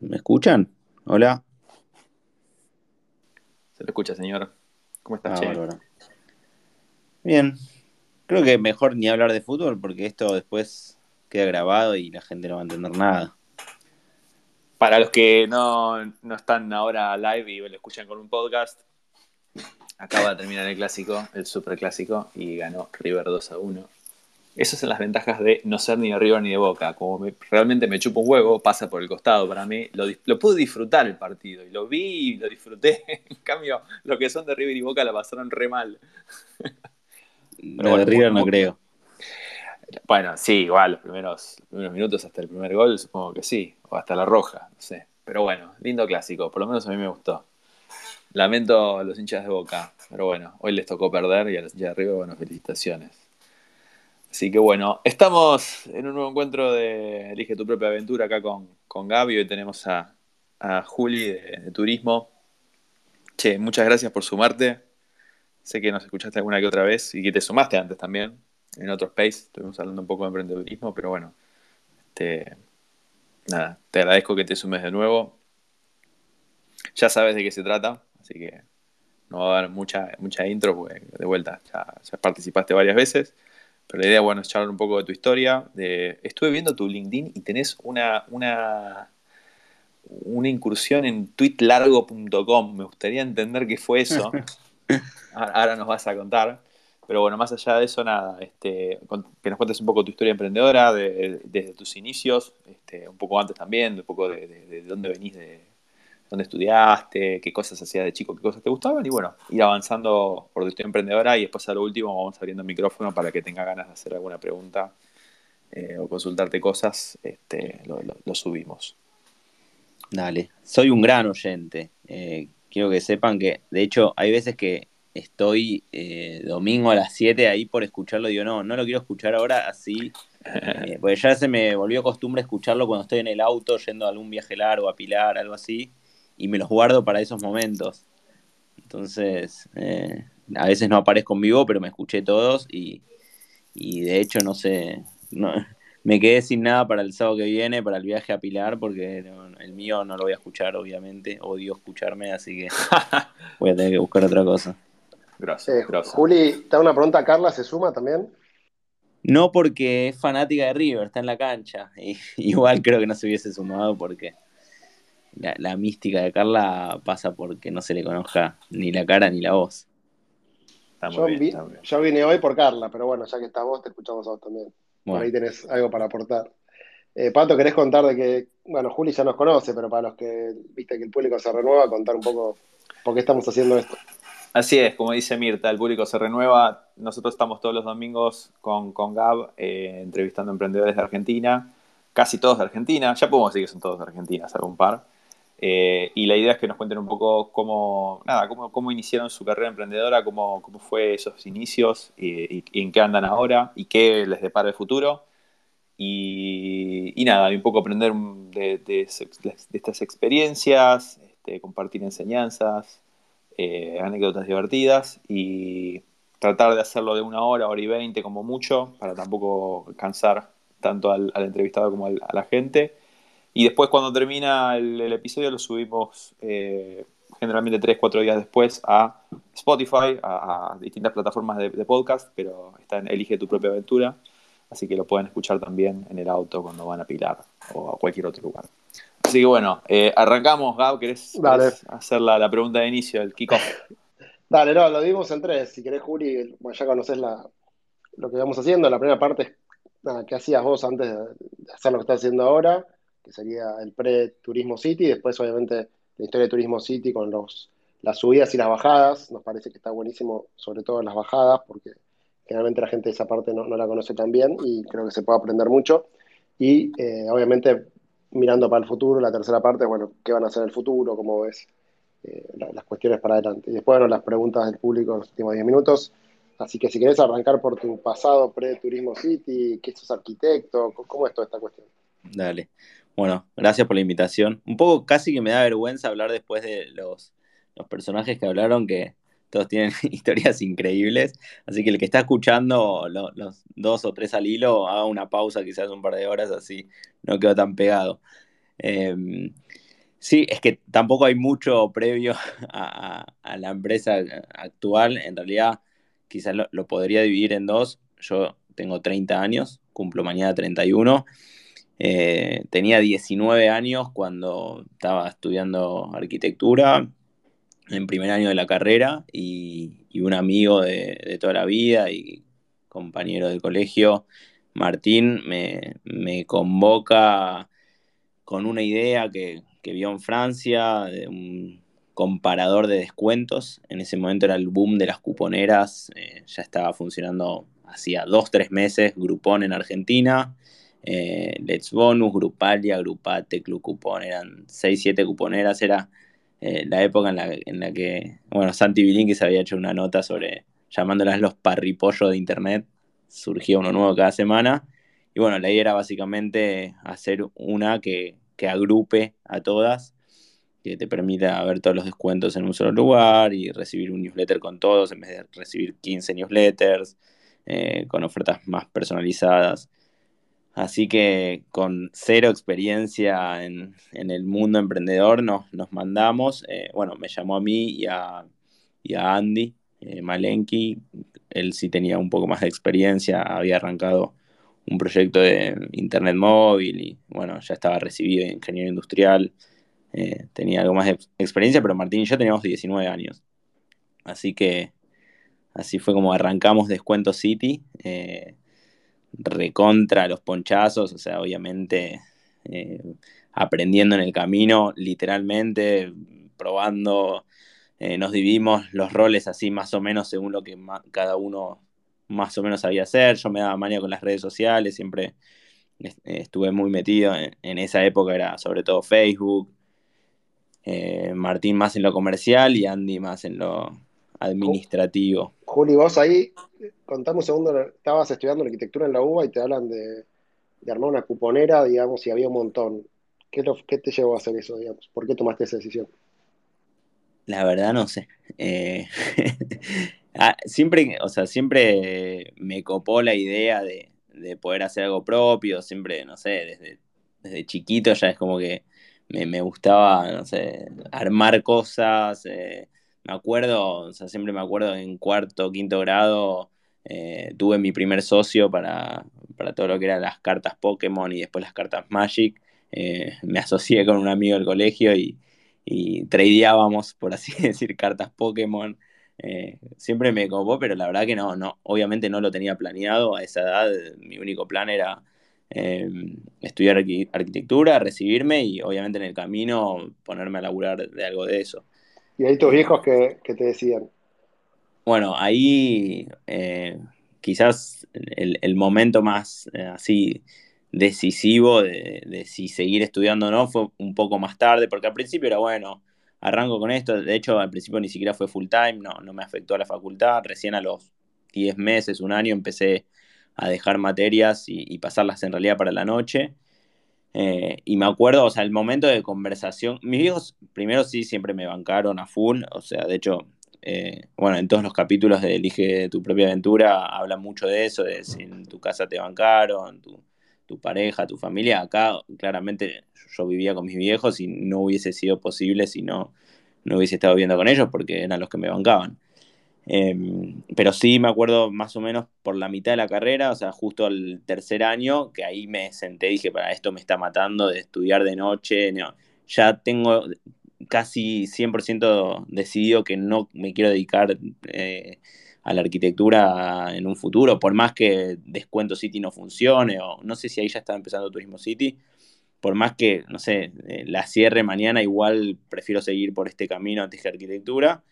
¿Me escuchan? Hola. Se lo escucha, señor. ¿Cómo estás, ah, Bien. Creo que mejor ni hablar de fútbol porque esto después queda grabado y la gente no va a entender nada. Para los que no, no están ahora live y lo escuchan con un podcast, acaba de terminar el clásico, el super clásico, y ganó River 2 a 1. Esas son las ventajas de no ser ni de River ni de Boca. Como realmente me chupo un huevo, pasa por el costado para mí. Lo, lo, pude disfrutar el partido. Y lo vi y lo disfruté. en cambio, los que son de River y Boca la pasaron re mal. Pero de River no creo. Bueno, sí, igual, los primeros, minutos hasta el primer gol, supongo que sí. O hasta la roja, no sé. Pero bueno, lindo clásico. Por lo menos a mí me gustó. Lamento a los hinchas de Boca. Pero bueno, hoy les tocó perder y a los hinchas de River, bueno, felicitaciones. Así que bueno, estamos en un nuevo encuentro de Elige tu propia aventura acá con, con Gaby. Hoy tenemos a, Juli de, Turismo. Che, muchas gracias por sumarte. Sé que nos escuchaste alguna que otra vez y que te sumaste antes también en otro space. Estuvimos hablando un poco de emprendedurismo, pero bueno, este, nada, te agradezco que te sumes de nuevo. Ya sabes de qué se trata, así que no va a haber mucha, mucha intro porque de vuelta ya, ya participaste varias veces. Pero la idea, bueno, es charlar un poco de tu historia. De, estuve viendo tu LinkedIn y tenés una, una, una incursión en tweetlargo.com. Me gustaría entender qué fue eso. Ahora nos vas a contar. Pero bueno, más allá de eso, nada, este, que nos cuentes un poco tu historia emprendedora, desde tus inicios, este, un poco antes también, un poco de, de dónde venís de, dónde estudiaste, qué cosas hacías de chico, qué cosas te gustaban y bueno, ir avanzando por tu emprendedora y después a lo último vamos abriendo el micrófono para que tenga ganas de hacer alguna pregunta eh, o consultarte cosas, este, lo, subimos. Dale, soy un gran oyente. Eh, quiero que sepan que, de hecho, hay veces que estoy eh, domingo a las 7 ahí por escucharlo, digo, no, no lo quiero escuchar ahora así, porque ya se me volvió costumbre escucharlo cuando estoy en el auto yendo a algún viaje largo, a Pilar, algo así, y me los guardo para esos momentos. Entonces, eh, a veces no aparezco en vivo, pero me escuché todos y, de hecho, no sé, me quedé sin nada para el sábado que viene, para el viaje a Pilar, porque el mío no lo voy a escuchar, obviamente. Odio escucharme, así que voy a tener que buscar otra cosa. Gracias, gracias. Juli, te hago una pregunta. ¿Carla se suma también? No porque es fanática de River, está en la cancha. Y, igual creo que no se hubiese sumado porque la, mística de Carla pasa porque no se le conozca ni la cara ni la voz. yo, vine hoy por Carla, pero bueno, ya que está vos, te escuchamos a vos también. Por ahí tenés algo para aportar. Eh, Pato, ¿querés contar de que, bueno, Juli ya nos conoce, pero para los que viste que el público se renueva, contar un poco por qué estamos haciendo esto? Así es, como dice Mirta, el público se renueva. Nosotros estamos todos los domingos con, con Gab eh, entrevistando emprendedores de Argentina, casi todos de Argentina, ya podemos decir que son todos de Argentina, algún par. Eh, y la idea es que nos cuenten un poco cómo, nada, cómo, cómo iniciaron su carrera emprendedora, cómo, cómo fue esos inicios y, en qué andan ahora y qué les depara el futuro. Y, y nada, un poco aprender de, de, estas experiencias, este, compartir enseñanzas, eh, anécdotas divertidas y tratar de hacerlo de una hora, hora y veinte como mucho, para tampoco cansar tanto al, entrevistado como a la gente. Y después cuando termina el, episodio lo subimos eh, generalmente 3-4 días después a Spotify, a, distintas plataformas de, podcast, pero está en Elige tu propia aventura, así que lo pueden escuchar también en el auto cuando van a Pilar o a cualquier otro lugar. Así que bueno, eh, arrancamos, Gab, ¿querés, hacer la, pregunta de inicio, el kickoff? Dale, no, lo dimos en tres. Si querés, Juli, bueno, ya conoces la, lo que vamos haciendo. La primera parte es nada, qué hacías vos antes de hacer lo que estás haciendo ahora que sería el pre-Turismo City, después obviamente la historia de Turismo City con los, las subidas y las bajadas, nos parece que está buenísimo, sobre todo las bajadas, porque generalmente la gente de esa parte no, la conoce tan bien y creo que se puede aprender mucho. Y eh, obviamente mirando para el futuro, la tercera parte, bueno, ¿qué van a hacer en el futuro? ¿Cómo ves eh, las cuestiones para adelante? Y después, las preguntas del público en los últimos 10 minutos. Así que si querés arrancar por tu pasado pre-Turismo City, ¿qué sos arquitecto? ¿Cómo es toda esta cuestión? Dale. Bueno, gracias por la invitación. Un poco casi que me da vergüenza hablar después de los, personajes que hablaron, que todos tienen historias increíbles, así que el que está escuchando los dos o tres al hilo, haga una pausa quizás un par de horas, así no quedó tan pegado. Em, sí, es que tampoco hay mucho previo a, la empresa actual, en realidad quizás lo, podría dividir en dos, yo tengo 30 años, cumplo mañana 31. Eh, tenía 19 años cuando estaba estudiando arquitectura, en primer año de la carrera y, un amigo de, toda la vida y compañero de colegio, Martín, me, convoca con una idea que, vio en Francia, de un comparador de descuentos. En ese momento era el boom de las cuponeras, eh, ya estaba funcionando hacía dos, tres meses, Groupon en Argentina. Eh, Let's Bonus, Grupalia, Grupate, Club Cupón, eran 6, 7 cuponeras, era eh, la época en la, que, bueno, Santi Bilinkis se había hecho una nota sobre, llamándolas los parripollos de Internet, surgía uno nuevo cada semana, y bueno, la idea era básicamente hacer una que, agrupe a todas, que te permita ver todos los descuentos en un solo lugar y recibir un newsletter con todos en vez de recibir 15 newsletters, eh, con ofertas más personalizadas. Así que con cero experiencia en, el mundo emprendedor nos, mandamos. Eh, bueno, me llamó a mí y a, Andy eh, Malenki. Él sí tenía un poco más de experiencia, había arrancado un proyecto de internet móvil y bueno, ya estaba recibido en ingeniero industrial. Eh, tenía algo más de experiencia, pero Martín y yo teníamos 19 años. Así que así fue como arrancamos Descuento City recontra los ponchazos, o sea, obviamente eh, aprendiendo en el camino, literalmente, probando, eh, nos dividimos los roles así más o menos según lo que cada uno más o menos sabía hacer, yo me daba manía con las redes sociales, siempre estuve muy metido en, esa época, era sobre todo Facebook, eh, Martín más en lo comercial y Andy más en lo administrativo. Juli, vos ahí, contame un segundo, estabas estudiando arquitectura en la UBA y te hablan de, armar una cuponera, digamos, y había un montón. ¿Qué, te llevó a hacer eso, digamos? ¿Por qué tomaste esa decisión? La verdad no sé. Eh, ah, siempre, o sea, siempre me copó la idea de, poder hacer algo propio, siempre, no sé, desde, desde chiquito ya es como que me, gustaba, no sé, armar cosas, eh, me acuerdo, o sea, siempre me acuerdo en cuarto, quinto grado, eh, tuve mi primer socio para, todo lo que eran las cartas Pokémon y después las cartas Magic. Eh, me asocié con un amigo del colegio y, y tradeábamos, por así decir, cartas Pokémon. Eh, siempre me copó, pero la verdad que no, no, obviamente no lo tenía planeado a esa edad. Mi único plan era estudiar arquitectura, recibirme y obviamente en el camino ponerme a laburar de algo de eso. ¿Y ahí tus viejos que, te decían? Bueno, ahí eh, quizás el, momento más eh, así decisivo de, si seguir estudiando o no fue un poco más tarde, porque al principio era bueno, arranco con esto, de hecho al principio ni siquiera fue full time, no, no me afectó a la facultad, recién a los 10 meses, un año empecé a dejar materias y pasarlas en realidad para la noche. Eh, y me acuerdo, o sea, el momento de conversación, mis viejos primero sí siempre me bancaron a full, o sea, de hecho, eh, bueno, en todos los capítulos de Elige tu propia aventura hablan mucho de eso, de si en tu casa te bancaron, tu, pareja, tu familia. Acá claramente yo vivía con mis viejos y no hubiese sido posible si no, no hubiese estado viviendo con ellos porque eran los que me bancaban. Em, pero sí me acuerdo más o menos por la mitad de la carrera, o sea, justo el tercer año, que ahí me senté y dije, para esto me está matando de estudiar de noche. ya tengo casi 100% decidido que no me quiero dedicar eh, a la arquitectura en un futuro, por más que Descuento City no funcione, o no sé si ahí ya está empezando Turismo City, por más que, no sé, eh, la cierre mañana, igual prefiero seguir por este camino antes que arquitectura.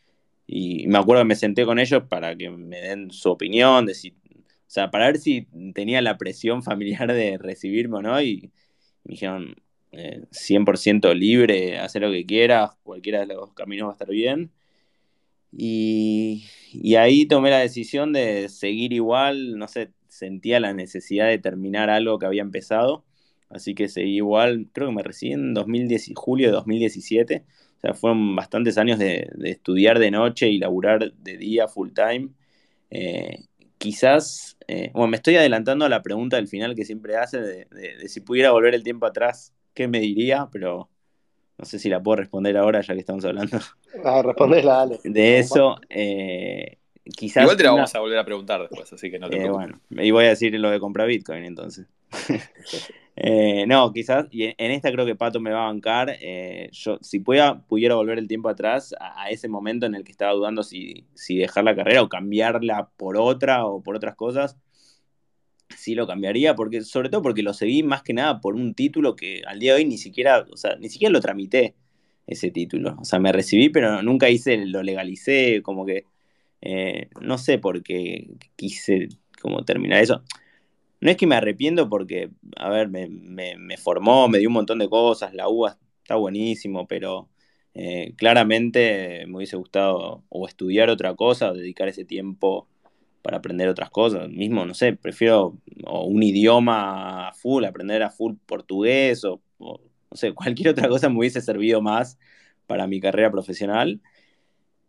Y me acuerdo que me senté con ellos para que me den su opinión, de si, o sea, para ver si tenía la presión familiar de recibirme o no. Y me dijeron, 100% eh, libre, hacer lo que quieras, cualquiera de los caminos va a estar bien. Y, y, ahí tomé la decisión de seguir igual, no sé, sentía la necesidad de terminar algo que había empezado, así que seguí igual, creo que me recibí en 2010, julio de 2017, o sea, fueron bastantes años de, estudiar de noche y laburar de día full time. Eh, quizás, eh, bueno, me estoy adelantando a la pregunta del final que siempre hace de, si pudiera volver el tiempo atrás, ¿qué me diría? Pero no sé si la puedo responder ahora ya que estamos hablando. Ah, respondela, dale. De eso, eh, quizás... Igual te la vamos a volver a preguntar después, así que no te eh, Bueno, y voy a decir lo de comprar Bitcoin entonces. Eh, no, quizás, y en esta creo que Pato me va a bancar. Eh, yo, si pudiera, pudiera volver el tiempo atrás a, ese momento en el que estaba dudando si, dejar la carrera o cambiarla por otra o por otras cosas, sí lo cambiaría, porque, sobre todo porque lo seguí más que nada por un título que al día de hoy ni siquiera, o sea, ni siquiera lo tramité ese título. O sea, me recibí, pero nunca hice, lo legalicé, como que eh, no sé por qué quise como terminar eso. No es que me arrepiento porque, a ver, me, formó, me dio un montón de cosas, la UBA está buenísimo, pero eh, claramente me hubiese gustado o estudiar otra cosa o dedicar ese tiempo para aprender otras cosas. Mismo, no sé, prefiero un idioma a full, aprender a full portugués o, no sé, cualquier otra cosa me hubiese servido más para mi carrera profesional.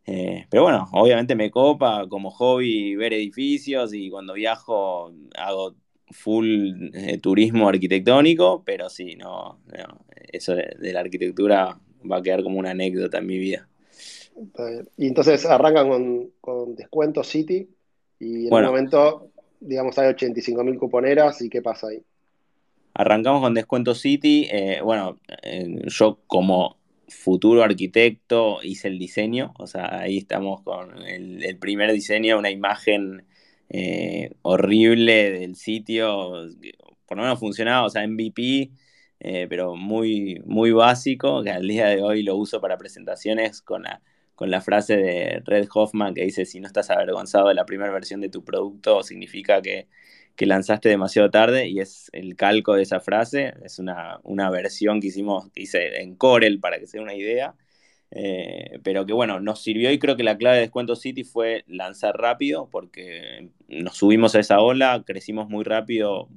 Eh, pero bueno, obviamente me copa como hobby ver edificios y cuando viajo hago full eh, turismo arquitectónico, pero sí, no, eso de, la arquitectura va a quedar como una anécdota en mi vida. Y entonces arrancan con, descuento City y en un momento, digamos, hay 85 mil cuponeras y ¿qué pasa ahí? Arrancamos con descuento City. Eh, bueno, yo como futuro arquitecto hice el diseño, o sea, ahí estamos con el, el primer diseño, una imagen eh, horrible del sitio, por lo menos funcionaba, o sea, MVP, eh, pero muy, muy básico, que al día de hoy lo uso para presentaciones con la, con la frase de Red Hoffman que dice, si no estás avergonzado de la primera versión de tu producto, significa que, que lanzaste demasiado tarde, y es el calco de esa frase, es una, una versión que hicimos, hice en Corel, para que sea una idea, eh, pero que bueno, nos sirvió y creo que la clave de Descuento City fue lanzar rápido porque nos subimos a esa ola, crecimos muy rápido,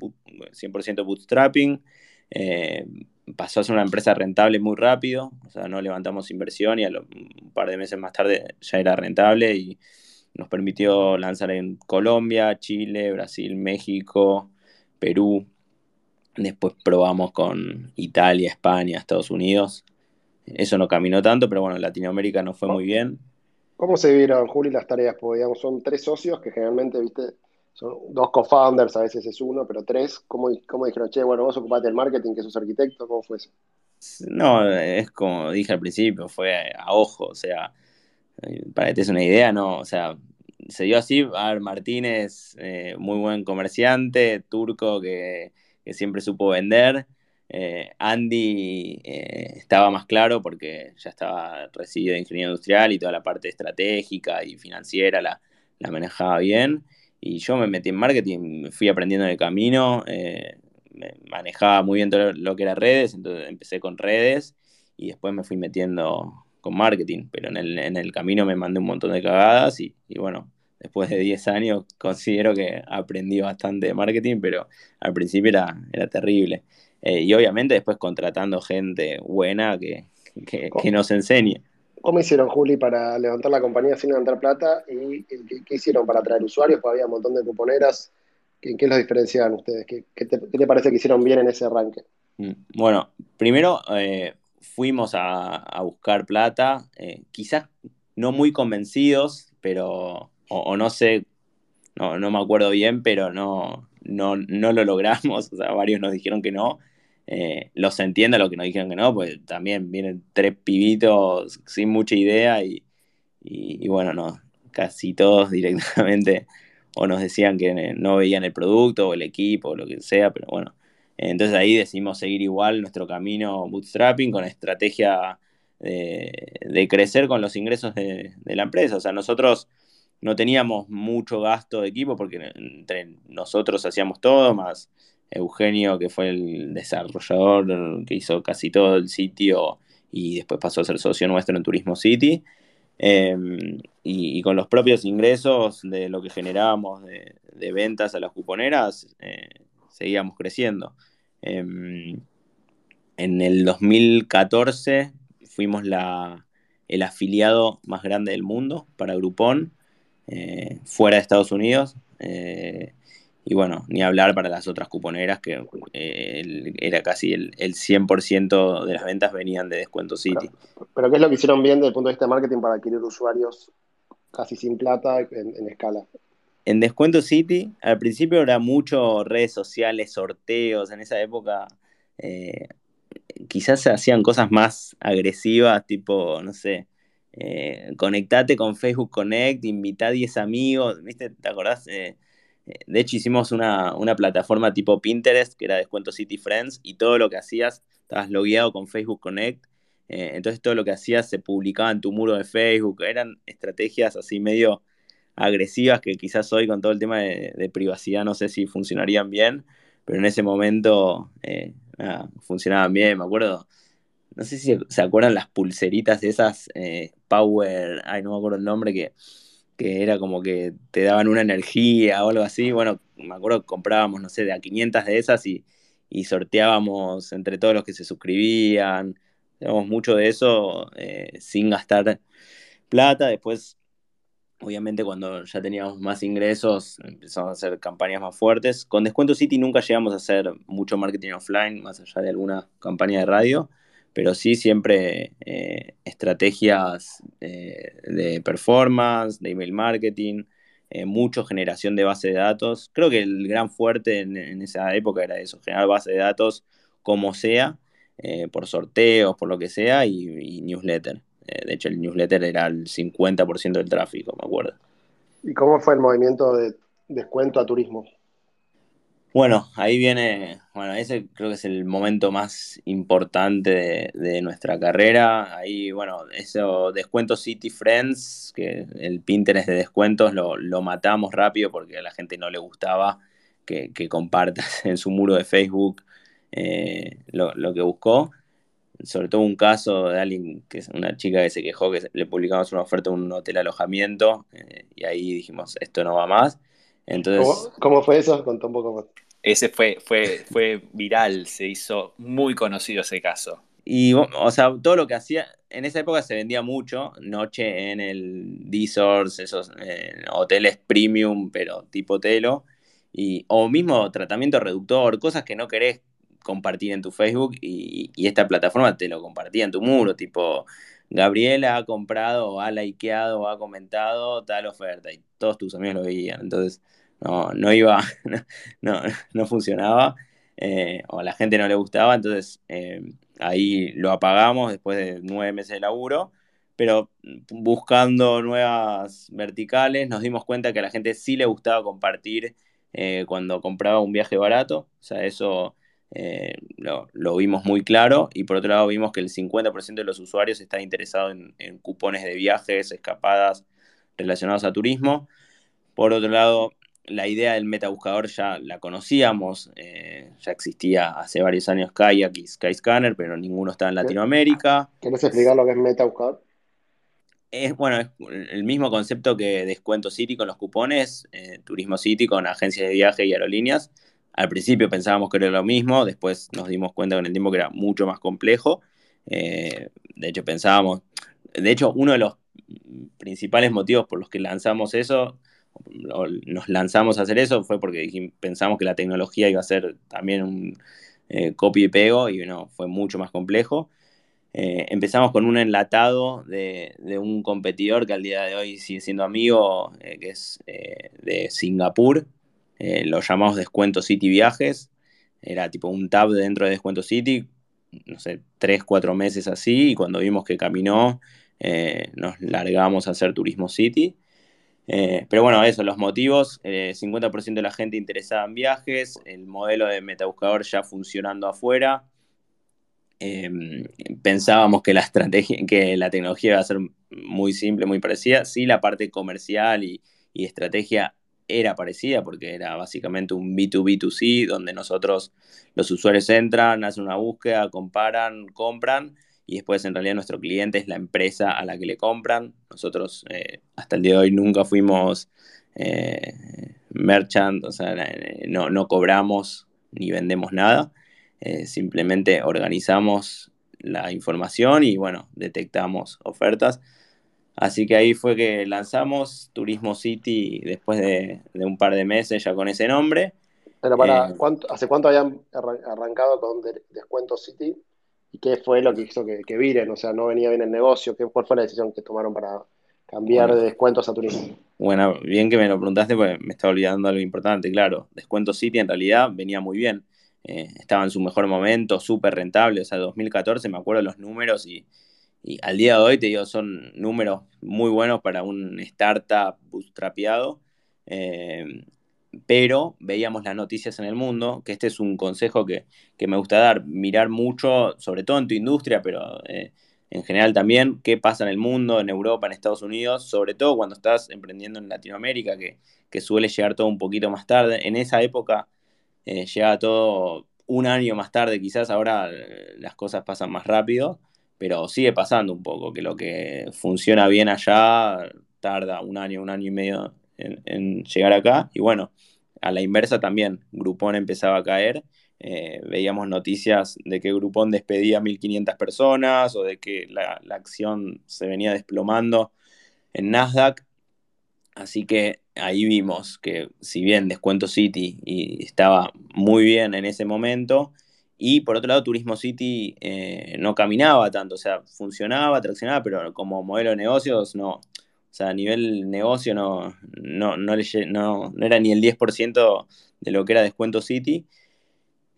100% bootstrapping, eh, pasó a ser una empresa rentable muy rápido, o sea, no levantamos inversión y a un par de meses más tarde ya era rentable y nos permitió lanzar en Colombia, Chile, Brasil, México, Perú. Después probamos con Italia, España, Estados Unidos. Eso no caminó tanto, pero bueno, Latinoamérica no fue muy bien. ¿Cómo se vieron, Juli, las tareas? Porque digamos, son tres socios que generalmente, viste, son dos co-founders, a veces es uno, pero tres. ¿Cómo, cómo dijeron, che, bueno, vos ocupate del marketing, que sos arquitecto? ¿Cómo fue eso? No, es como dije al principio, fue a ojo, o sea, para que te des una idea, no, o sea, se dio así, a ver, Martínez, eh, muy buen comerciante, turco que, siempre supo vender, eh, Andy eh, estaba más claro porque ya estaba recibido de ingeniería industrial y toda la parte estratégica y financiera la, manejaba bien. Y yo me metí en marketing, fui aprendiendo en el camino, eh, manejaba muy bien todo lo que era redes, entonces empecé con redes y después me fui metiendo con marketing, pero en el, camino me mandé un montón de cagadas y, y bueno, después de 10 años considero que aprendí bastante de marketing, pero al principio era, era terrible. Eh, y obviamente después contratando gente buena que, nos enseñe. ¿Cómo hicieron, Juli, para levantar la compañía sin levantar plata? ¿Y qué, hicieron para atraer usuarios? Porque había un montón de cuponeras. ¿En qué los diferenciaban ustedes? ¿Qué, te, parece que hicieron bien en ese arranque? Mm, bueno, primero eh, fuimos a, buscar plata, eh, quizás no muy convencidos, pero, o, no sé, no, no, me acuerdo bien, pero no, no, no lo logramos, o sea, varios nos dijeron que no, eh, los entiendo lo que nos dijeron que no, pues también vienen tres pibitos sin mucha idea y, bueno, no, casi todos directamente o nos decían que no veían el producto o el equipo o lo que sea, pero bueno, entonces ahí decidimos seguir igual nuestro camino bootstrapping con estrategia de, crecer con los ingresos de, de, la empresa. O sea, nosotros no teníamos mucho gasto de equipo porque entre nosotros hacíamos todo, más Eugenio, que fue el desarrollador que hizo casi todo el sitio y después pasó a ser socio nuestro en Turismo City. Em, y, con los propios ingresos de lo que generábamos de, ventas a las cuponeras, eh, seguíamos creciendo. Em, en el 2014 fuimos la, el afiliado más grande del mundo para Groupon, eh, fuera de Estados Unidos. Eh, y bueno, ni hablar para las otras cuponeras, que eh, era casi el, el 100% de las ventas venían de Descuento City. Pero, ¿qué es lo que hicieron bien desde el punto de vista de marketing para adquirir usuarios casi sin plata en, escala? En Descuento City, al principio era mucho redes sociales, sorteos, en esa época eh, quizás se hacían cosas más agresivas, tipo, no sé, eh, conectate con Facebook Connect, invita a 10 amigos, ¿viste? ¿Te acordás? Eh, de hecho, hicimos una, plataforma tipo Pinterest, que era Descuento City Friends, y todo lo que hacías, estabas logueado con Facebook Connect, eh, entonces todo lo que hacías se publicaba en tu muro de Facebook, eran estrategias así medio agresivas que quizás hoy con todo el tema de, privacidad no sé si funcionarían bien, pero en ese momento eh, funcionaban bien, me acuerdo. No sé si se acuerdan las pulseritas esas eh, Power, ay, no me acuerdo el nombre, que que era como que te daban una energía o algo así. Bueno, me acuerdo que comprábamos, no sé, de a 500 de esas y, sorteábamos entre todos los que se suscribían. Hacíamos mucho de eso eh, sin gastar plata. Después, obviamente, cuando ya teníamos más ingresos, empezamos a hacer campañas más fuertes. Con Descuento City nunca llegamos a hacer mucho marketing offline, más allá de alguna campaña de radio pero sí siempre eh, estrategias eh, de performance, de email marketing, eh, mucho generación de base de datos. Creo que el gran fuerte en, esa época era eso, generar base de datos como sea, por sorteos, por lo que sea, y, y newsletter. de hecho, el newsletter era el 50% del tráfico, me acuerdo. ¿Y cómo fue el movimiento de descuento a turismo? Bueno, ahí viene, bueno, ese creo que es el momento más importante de, nuestra carrera. Ahí, bueno, eso, descuento City Friends, que el Pinterest de descuentos lo, matamos rápido porque a la gente no le gustaba que, compartas en su muro de Facebook eh, lo, que buscó. Sobre todo un caso de alguien, que es una chica que se quejó que le publicamos una oferta de un hotel alojamiento eh, y ahí dijimos, esto no va más. Entonces, ¿Cómo, fue eso? Contó un poco más. Ese fue, fue, fue viral, se hizo muy conocido ese caso. Y, o sea, todo lo que hacía, en esa época se vendía mucho, noche en el D-Source, esos hoteles premium, pero tipo telo, y, o mismo tratamiento reductor, cosas que no querés compartir en tu Facebook y, y esta plataforma te lo compartía en tu muro, tipo, Gabriela ha comprado, ha likeado, ha comentado tal oferta, y todos tus amigos lo veían, entonces no, no iba, no, no funcionaba, eh, o a la gente no le gustaba, entonces eh, ahí lo apagamos después de nueve meses de laburo, pero buscando nuevas verticales nos dimos cuenta que a la gente sí le gustaba compartir eh, cuando compraba un viaje barato, o sea, eso lo, lo, vimos muy claro, y por otro lado vimos que el 50% de los usuarios está interesado en, en cupones de viajes, escapadas relacionados a turismo. Por otro lado, la idea del metabuscador ya la conocíamos, eh, ya existía hace varios años Kayak y Skyscanner, pero ninguno está en Latinoamérica. ¿Quieres explicar lo que es metabuscador? Es, bueno, es el mismo concepto que Descuento City con los cupones, eh, Turismo City con agencias de viaje y aerolíneas. Al principio pensábamos que era lo mismo, después nos dimos cuenta con el tiempo que era mucho más complejo. Eh, de hecho, pensábamos, de hecho, uno de los principales motivos por los que lanzamos eso nos lanzamos a hacer eso fue porque pensamos que la tecnología iba a ser también un eh, y pego y no, fue mucho más complejo. Eh, empezamos con un enlatado de, un competidor que al día de hoy sigue siendo amigo, eh, que es de Singapur. lo llamamos Descuento City Viajes. Era tipo un tab dentro de Descuento City, no sé, tres, cuatro meses así. Y cuando vimos que caminó, nos largamos a hacer Turismo City. Eh, pero bueno, eso, los motivos, 50% eh, de la gente interesada en viajes, el modelo de metabuscador ya funcionando afuera. Em, pensábamos que la estrategia, que la tecnología iba a ser muy simple, muy parecida. Sí, la parte comercial y, y estrategia era parecida porque era básicamente un B2B2C donde nosotros, los usuarios entran, hacen una búsqueda, comparan, compran y después en realidad nuestro cliente es la empresa a la que le compran. Nosotros eh, hasta el día de hoy nunca fuimos eh, merchant, o sea, eh, no, cobramos ni vendemos nada, simplemente organizamos la información y bueno, detectamos ofertas. Así que ahí fue que lanzamos Turismo City después de, un par de meses ya con ese nombre. Pero para, eh, ¿hace cuánto habían arrancado con Descuento City? ¿Y qué fue lo que hizo que, que viren? O sea, no venía bien el negocio. ¿Qué, ¿Cuál fue la decisión que tomaron para cambiar de descuentos a turismo? Bueno, bien que me lo preguntaste porque me estaba olvidando algo importante. Claro, Descuento City en realidad venía muy bien. Eh, estaba en su mejor momento, súper rentable. O sea, 2014 me acuerdo los números y, y al día de hoy, te digo, son números muy buenos para un startup bootstrapeado. Eh, pero veíamos las noticias en el mundo, que este es un consejo que, me gusta dar, mirar mucho, sobre todo en tu industria, pero eh, en general también, qué pasa en el mundo, en Europa, en Estados Unidos, sobre todo cuando estás emprendiendo en Latinoamérica, que, suele llegar todo un poquito más tarde. En esa época eh, llega todo un año más tarde, quizás ahora las cosas pasan más rápido pero sigue pasando un poco, que lo que funciona bien allá tarda un año, un año y medio en, llegar acá. Y bueno, a la inversa también, Groupon empezaba a caer. Eh, veíamos noticias de que Groupon despedía 1.500 personas o de que la, acción se venía desplomando en Nasdaq. Así que ahí vimos que si bien Descuento City y estaba muy bien en ese momento, y por otro lado, Turismo City eh, no caminaba tanto, o sea, funcionaba, traccionaba, pero como modelo de negocios no. O sea, a nivel negocio no, no, no, no, era ni el 10% de lo que era Descuento City,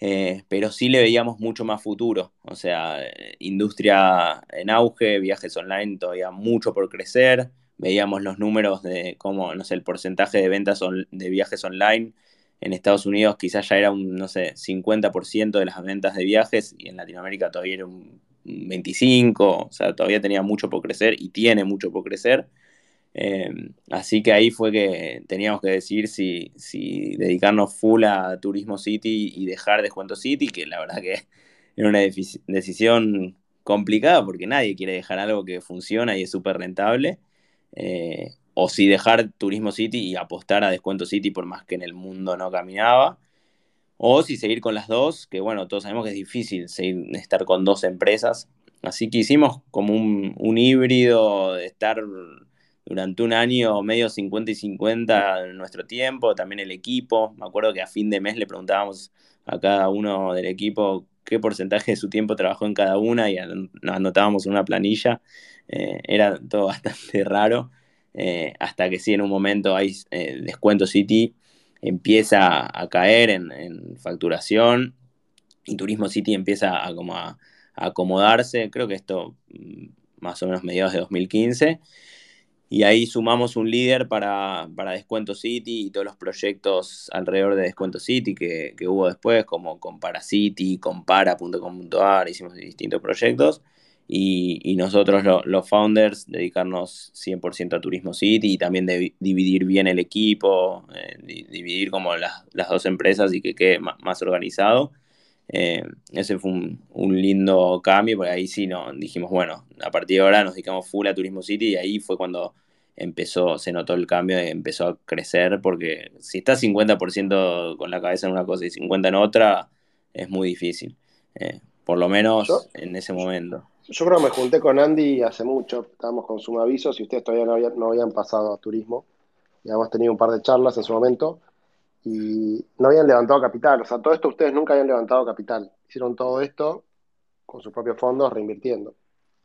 eh, pero sí le veíamos mucho más futuro. O sea, industria en auge, viajes online todavía mucho por crecer. Veíamos los números de cómo, no sé, el porcentaje de ventas de viajes online en Estados Unidos quizás ya era un, no sé, 50% de las ventas de viajes y en Latinoamérica todavía era un 25%, o sea, todavía tenía mucho por crecer y tiene mucho por crecer. Eh, así que ahí fue que teníamos que decidir si, dedicarnos full a Turismo City y dejar Descuento City, que la verdad que era una decisión complicada porque nadie quiere dejar algo que funciona y es súper rentable. Eh, o si dejar Turismo City y apostar a Descuento City por más que en el mundo no caminaba, o si seguir con las dos, que bueno, todos sabemos que es difícil estar con dos empresas, así que hicimos como un, híbrido de estar durante un año medio 50 y 50 en nuestro tiempo, también el equipo, me acuerdo que a fin de mes le preguntábamos a cada uno del equipo qué porcentaje de su tiempo trabajó en cada una y anotábamos en una planilla, eh, era todo bastante raro. Eh, hasta que sí en un momento hay eh, descuento City, empieza a caer en, facturación y Turismo City empieza a, como a, acomodarse, creo que esto mm, más o menos mediados de 2015. Y ahí sumamos un líder para, Descuento City y todos los proyectos alrededor de Descuento City que, que hubo después, como Compara City, Compara.com.ar, hicimos distintos proyectos y, nosotros los founders dedicarnos 100% a Turismo City y también de, dividir bien el equipo, eh, dividir como las, dos empresas y que quede más, organizado. Eh, ese fue un, lindo cambio, porque ahí sí no, dijimos, bueno, a partir de ahora nos dedicamos full a Turismo City y ahí fue cuando empezó, se notó el cambio y empezó a crecer, porque si estás 50% con la cabeza en una cosa y 50% en otra, es muy difícil, eh, por lo menos en ese momento. Yo creo que me junté con Andy hace mucho, estábamos con Sumavisos y ustedes todavía no habían, no habían pasado a turismo. Y habíamos tenido un par de charlas en su momento y no habían levantado capital. O sea, todo esto ustedes nunca habían levantado capital. Hicieron todo esto con sus propios fondos reinvirtiendo.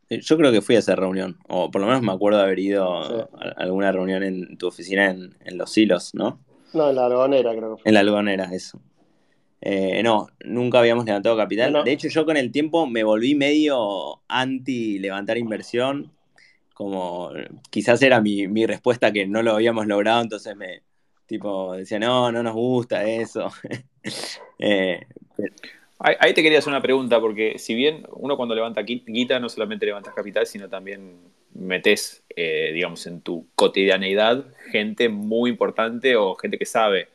Yo creo que fui a esa reunión, o por lo menos me acuerdo de haber ido a alguna reunión en tu oficina en, en Los Hilos, ¿no? No, en la algonera creo que fue. En la algonera, eso. Eh, no, nunca habíamos levantado capital. De hecho, yo con el tiempo me volví medio anti levantar inversión. Como quizás era mi, respuesta que no lo habíamos logrado, entonces me tipo decía, no, no nos gusta eso. Eh, ahí, te quería hacer una pregunta, porque si bien uno cuando levanta guita no solamente levantas capital, sino también metes, eh, digamos, en tu cotidianeidad gente muy importante o gente que sabe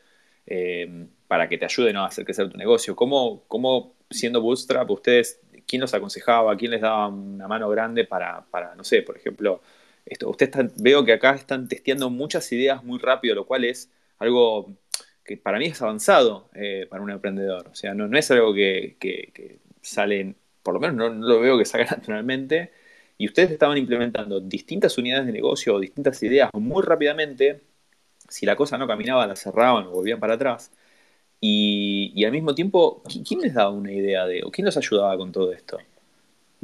para que te ayuden a hacer crecer tu negocio. ¿Cómo, cómo siendo Bootstrap, ustedes, quién los aconsejaba, quién les daba una mano grande para, para no sé, por ejemplo, esto, ustedes veo que acá están testeando muchas ideas muy rápido, lo cual es algo que para mí es avanzado eh, para un emprendedor. O sea, no, es algo que, que, sale por lo menos no, lo veo que salga naturalmente, y ustedes estaban implementando distintas unidades de negocio o distintas ideas muy rápidamente, si la cosa no caminaba, la cerraban o volvían para atrás. Y, al mismo tiempo, ¿quién les daba una idea de, o quién los ayudaba con todo esto?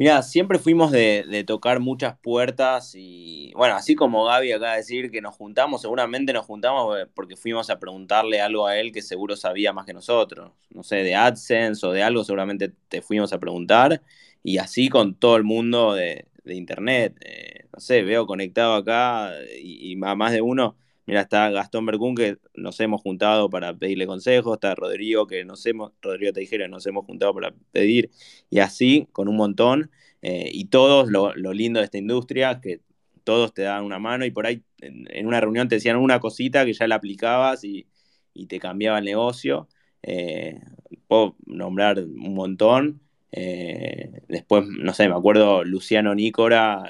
Mira, siempre fuimos de, tocar muchas puertas y, bueno, así como Gaby acaba de decir que nos juntamos, seguramente nos juntamos porque fuimos a preguntarle algo a él que seguro sabía más que nosotros. No sé, de AdSense o de algo, seguramente te fuimos a preguntar y así con todo el mundo de, Internet. Eh, no sé, veo conectado acá y, y más de uno Mira, está Gastón Bergún, que nos hemos juntado para pedirle consejos, está Rodrigo, que nos hemos, Rodrigo Tejera, nos hemos juntado para pedir, y así, con un montón, eh, y todos, lo, lindo de esta industria, que todos te dan una mano, y por ahí en, una reunión te decían una cosita que ya la aplicabas y, te cambiaba el negocio. Eh, puedo nombrar un montón. Eh, después, no sé, me acuerdo Luciano Nícora,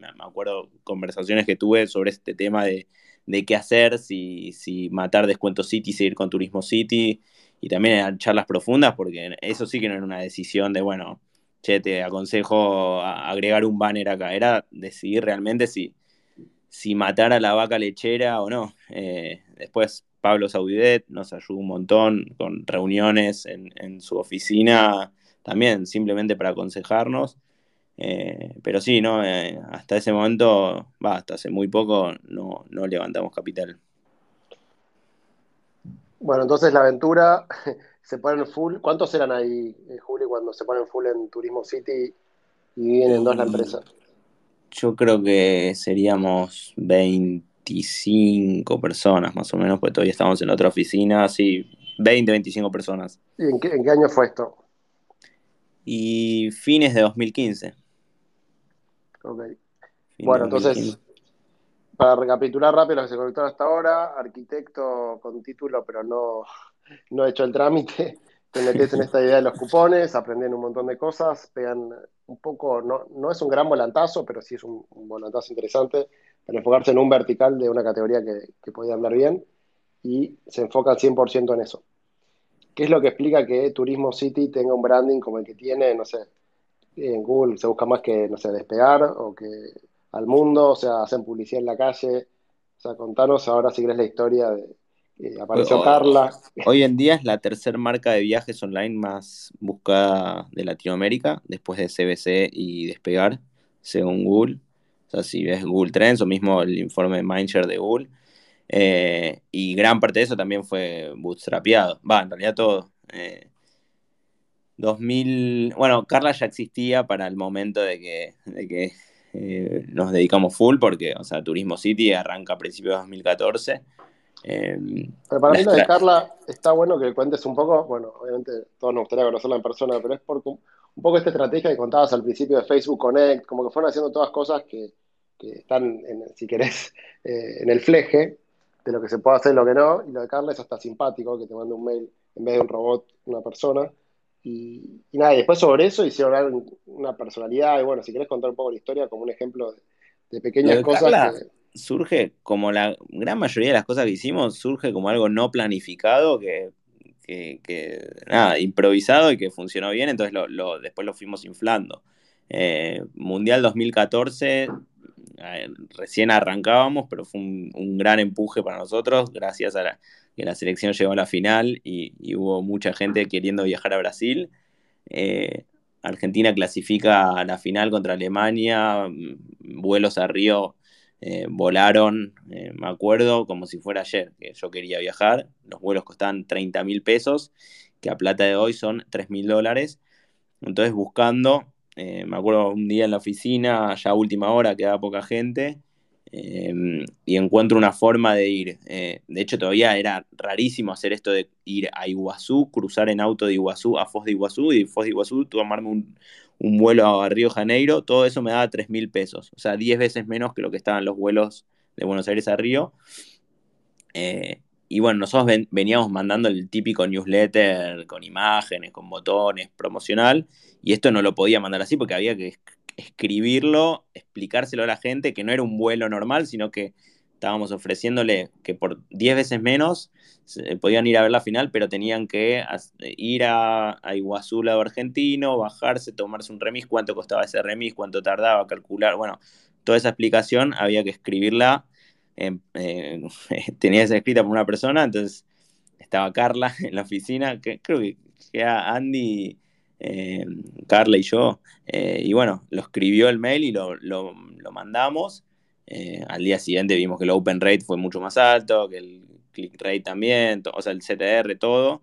me acuerdo conversaciones que tuve sobre este tema de de qué hacer, si, si matar Descuento City, seguir con Turismo City, y también charlas profundas, porque eso sí que no era una decisión de, bueno, che, te aconsejo agregar un banner acá, era decidir realmente si, si matar a la vaca lechera o no. Eh, después Pablo Saudidet nos ayudó un montón con reuniones en, en su oficina, también simplemente para aconsejarnos. Eh, pero sí, ¿no? Eh, hasta ese momento, va, hasta hace muy poco no, levantamos capital. Bueno, entonces la aventura se ponen full. ¿Cuántos eran ahí, eh, Juli, cuando se ponen full en Turismo City y vienen dos la empresa? Yo creo que seríamos 25 personas más o menos, porque todavía estamos en otra oficina, sí, 20, 25 personas. ¿Y en qué, en qué año fue esto? Y fines de 2015. Ok. Bueno, entonces, para recapitular rápido lo que se conectó hasta ahora, arquitecto con título, pero no, no he hecho el trámite, te metes en esta idea de los cupones, aprenden un montón de cosas, pegan un poco, no, no es un gran volantazo, pero sí es un, volantazo interesante para enfocarse en un vertical de una categoría que, que podía hablar bien y se enfoca al 100% en eso. ¿Qué es lo que explica que Turismo City tenga un branding como el que tiene, no sé, en Google se busca más que, no sé, despegar o que al mundo, o sea, hacen publicidad en la calle. O sea, contanos ahora si querés la historia de que apareció Carla. Hoy en día es la tercera marca de viajes online más buscada de Latinoamérica, después de CBC y Despegar, según Google. O sea, si ves Google Trends o mismo el informe de Mindshare de Google. Eh, y gran parte de eso también fue bootstrapeado. Va, en realidad todo. Eh, 2000, bueno, Carla ya existía para el momento de que, que eh, nos dedicamos full, porque, o sea, Turismo City arranca a principios de 2014. Em, pero para mí lo de Carla está bueno que cuentes un poco, bueno, obviamente todos nos gustaría conocerla en persona, pero es por un poco esta estrategia que contabas al principio de Facebook Connect, como que fueron haciendo todas cosas que, están, si querés, eh, en el fleje de lo que se puede hacer y lo que no, y lo de Carla es hasta simpático, que te manda un mail en vez de un robot, una persona. Y, nada, y después sobre eso hicieron una personalidad. Y bueno, si querés contar un poco la historia como un ejemplo de, pequeñas cosas. Surge como la gran mayoría de las cosas que hicimos, surge como algo no planificado que, nada, improvisado y que funcionó bien, entonces lo, después lo fuimos inflando. Eh, Mundial 2014, eh, recién arrancábamos, pero fue un, gran empuje para nosotros, gracias a la, que la selección llegó a la final y, hubo mucha gente queriendo viajar a Brasil. Eh, Argentina clasifica a la final contra Alemania, mm, vuelos a Río eh, volaron, eh, me acuerdo, como si fuera ayer, que yo quería viajar, los vuelos costaban 30 mil pesos, que a plata de hoy son 3 mil dólares. Entonces buscando, me acuerdo un día en la oficina, ya última hora, quedaba poca gente, Em, y encuentro una forma de ir. Eh, de hecho, todavía era rarísimo hacer esto de ir a Iguazú, cruzar en auto de Iguazú a Foz de Iguazú y Foz de Iguazú tomarme un, un vuelo a Río Janeiro. Todo eso me daba 3 mil pesos, o sea, 10 veces menos que lo que estaban los vuelos de Buenos Aires a Río. Eh, y bueno, nosotros veníamos mandando el típico newsletter con imágenes, con botones, promocional, y esto no lo podía mandar así porque había que escribirlo, explicárselo a la gente, que no era un vuelo normal, sino que estábamos ofreciéndole que por 10 veces menos podían ir a ver la final, pero tenían que ir a, Iguazú, lado argentino, bajarse, tomarse un remis, cuánto costaba ese remis, cuánto tardaba, calcular, bueno, toda esa explicación había que escribirla, en, tenía esa escrita por una persona, entonces estaba Carla en la oficina, que creo que, era Andy, eh, Carla y yo, eh, y bueno, lo escribió el mail y lo, lo mandamos eh, al día siguiente vimos que el open rate fue mucho más alto, que el click rate también, o sea, el CTR, todo.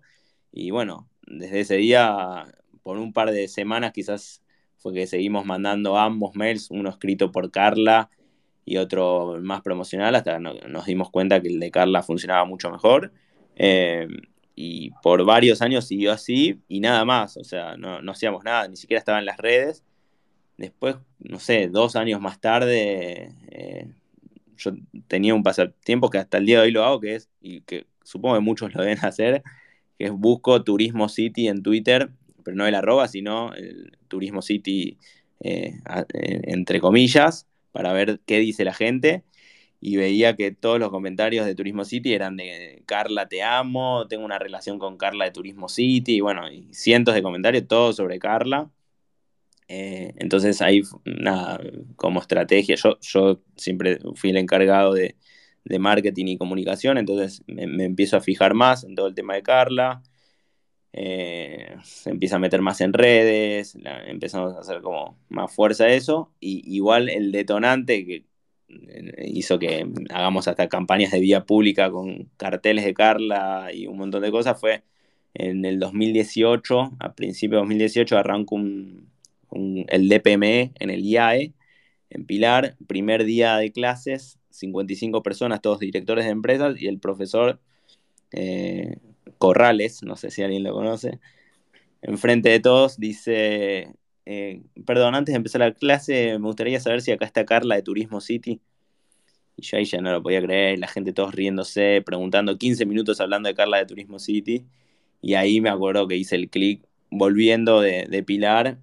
Y bueno, desde ese día, por un par de semanas quizás fue que seguimos mandando ambos mails, uno escrito por Carla y otro más promocional, hasta nos dimos cuenta que el de Carla funcionaba mucho mejor. Y por varios años siguió así y nada más, o sea, no, no hacíamos nada, ni siquiera estaba en las redes. Después, no sé, dos años más tarde, eh, yo tenía un pasatiempo que hasta el día de hoy lo hago, que es, y que supongo que muchos lo deben hacer, que es busco Turismo City en Twitter, pero no el arroba, sino el Turismo City eh, eh, entre comillas, para ver qué dice la gente. Y veía que todos los comentarios de Turismo City eran de Carla, te amo, tengo una relación con Carla de Turismo City, y bueno, y cientos de comentarios, todos sobre Carla. Eh, entonces ahí, nada, como estrategia, yo, yo siempre fui el encargado de, marketing y comunicación, entonces me, empiezo a fijar más en todo el tema de Carla, eh, se empieza a meter más en redes, empezamos a hacer como más fuerza eso, y igual el detonante que hizo que hagamos hasta campañas de vía pública con carteles de Carla y un montón de cosas fue en el 2018, a principios de 2018 arrancó un, el DPME en el IAE, en Pilar, primer día de clases, 55 personas, todos directores de empresas, y el profesor eh, Corrales, no sé si alguien lo conoce, enfrente de todos dice, eh, perdón, antes de empezar la clase, me gustaría saber si acá está Carla de Turismo City. Y yo ahí ya no lo podía creer, la gente todos riéndose, preguntando 15 minutos hablando de Carla de Turismo City. Y ahí me acuerdo que hice el clic volviendo de, de Pilar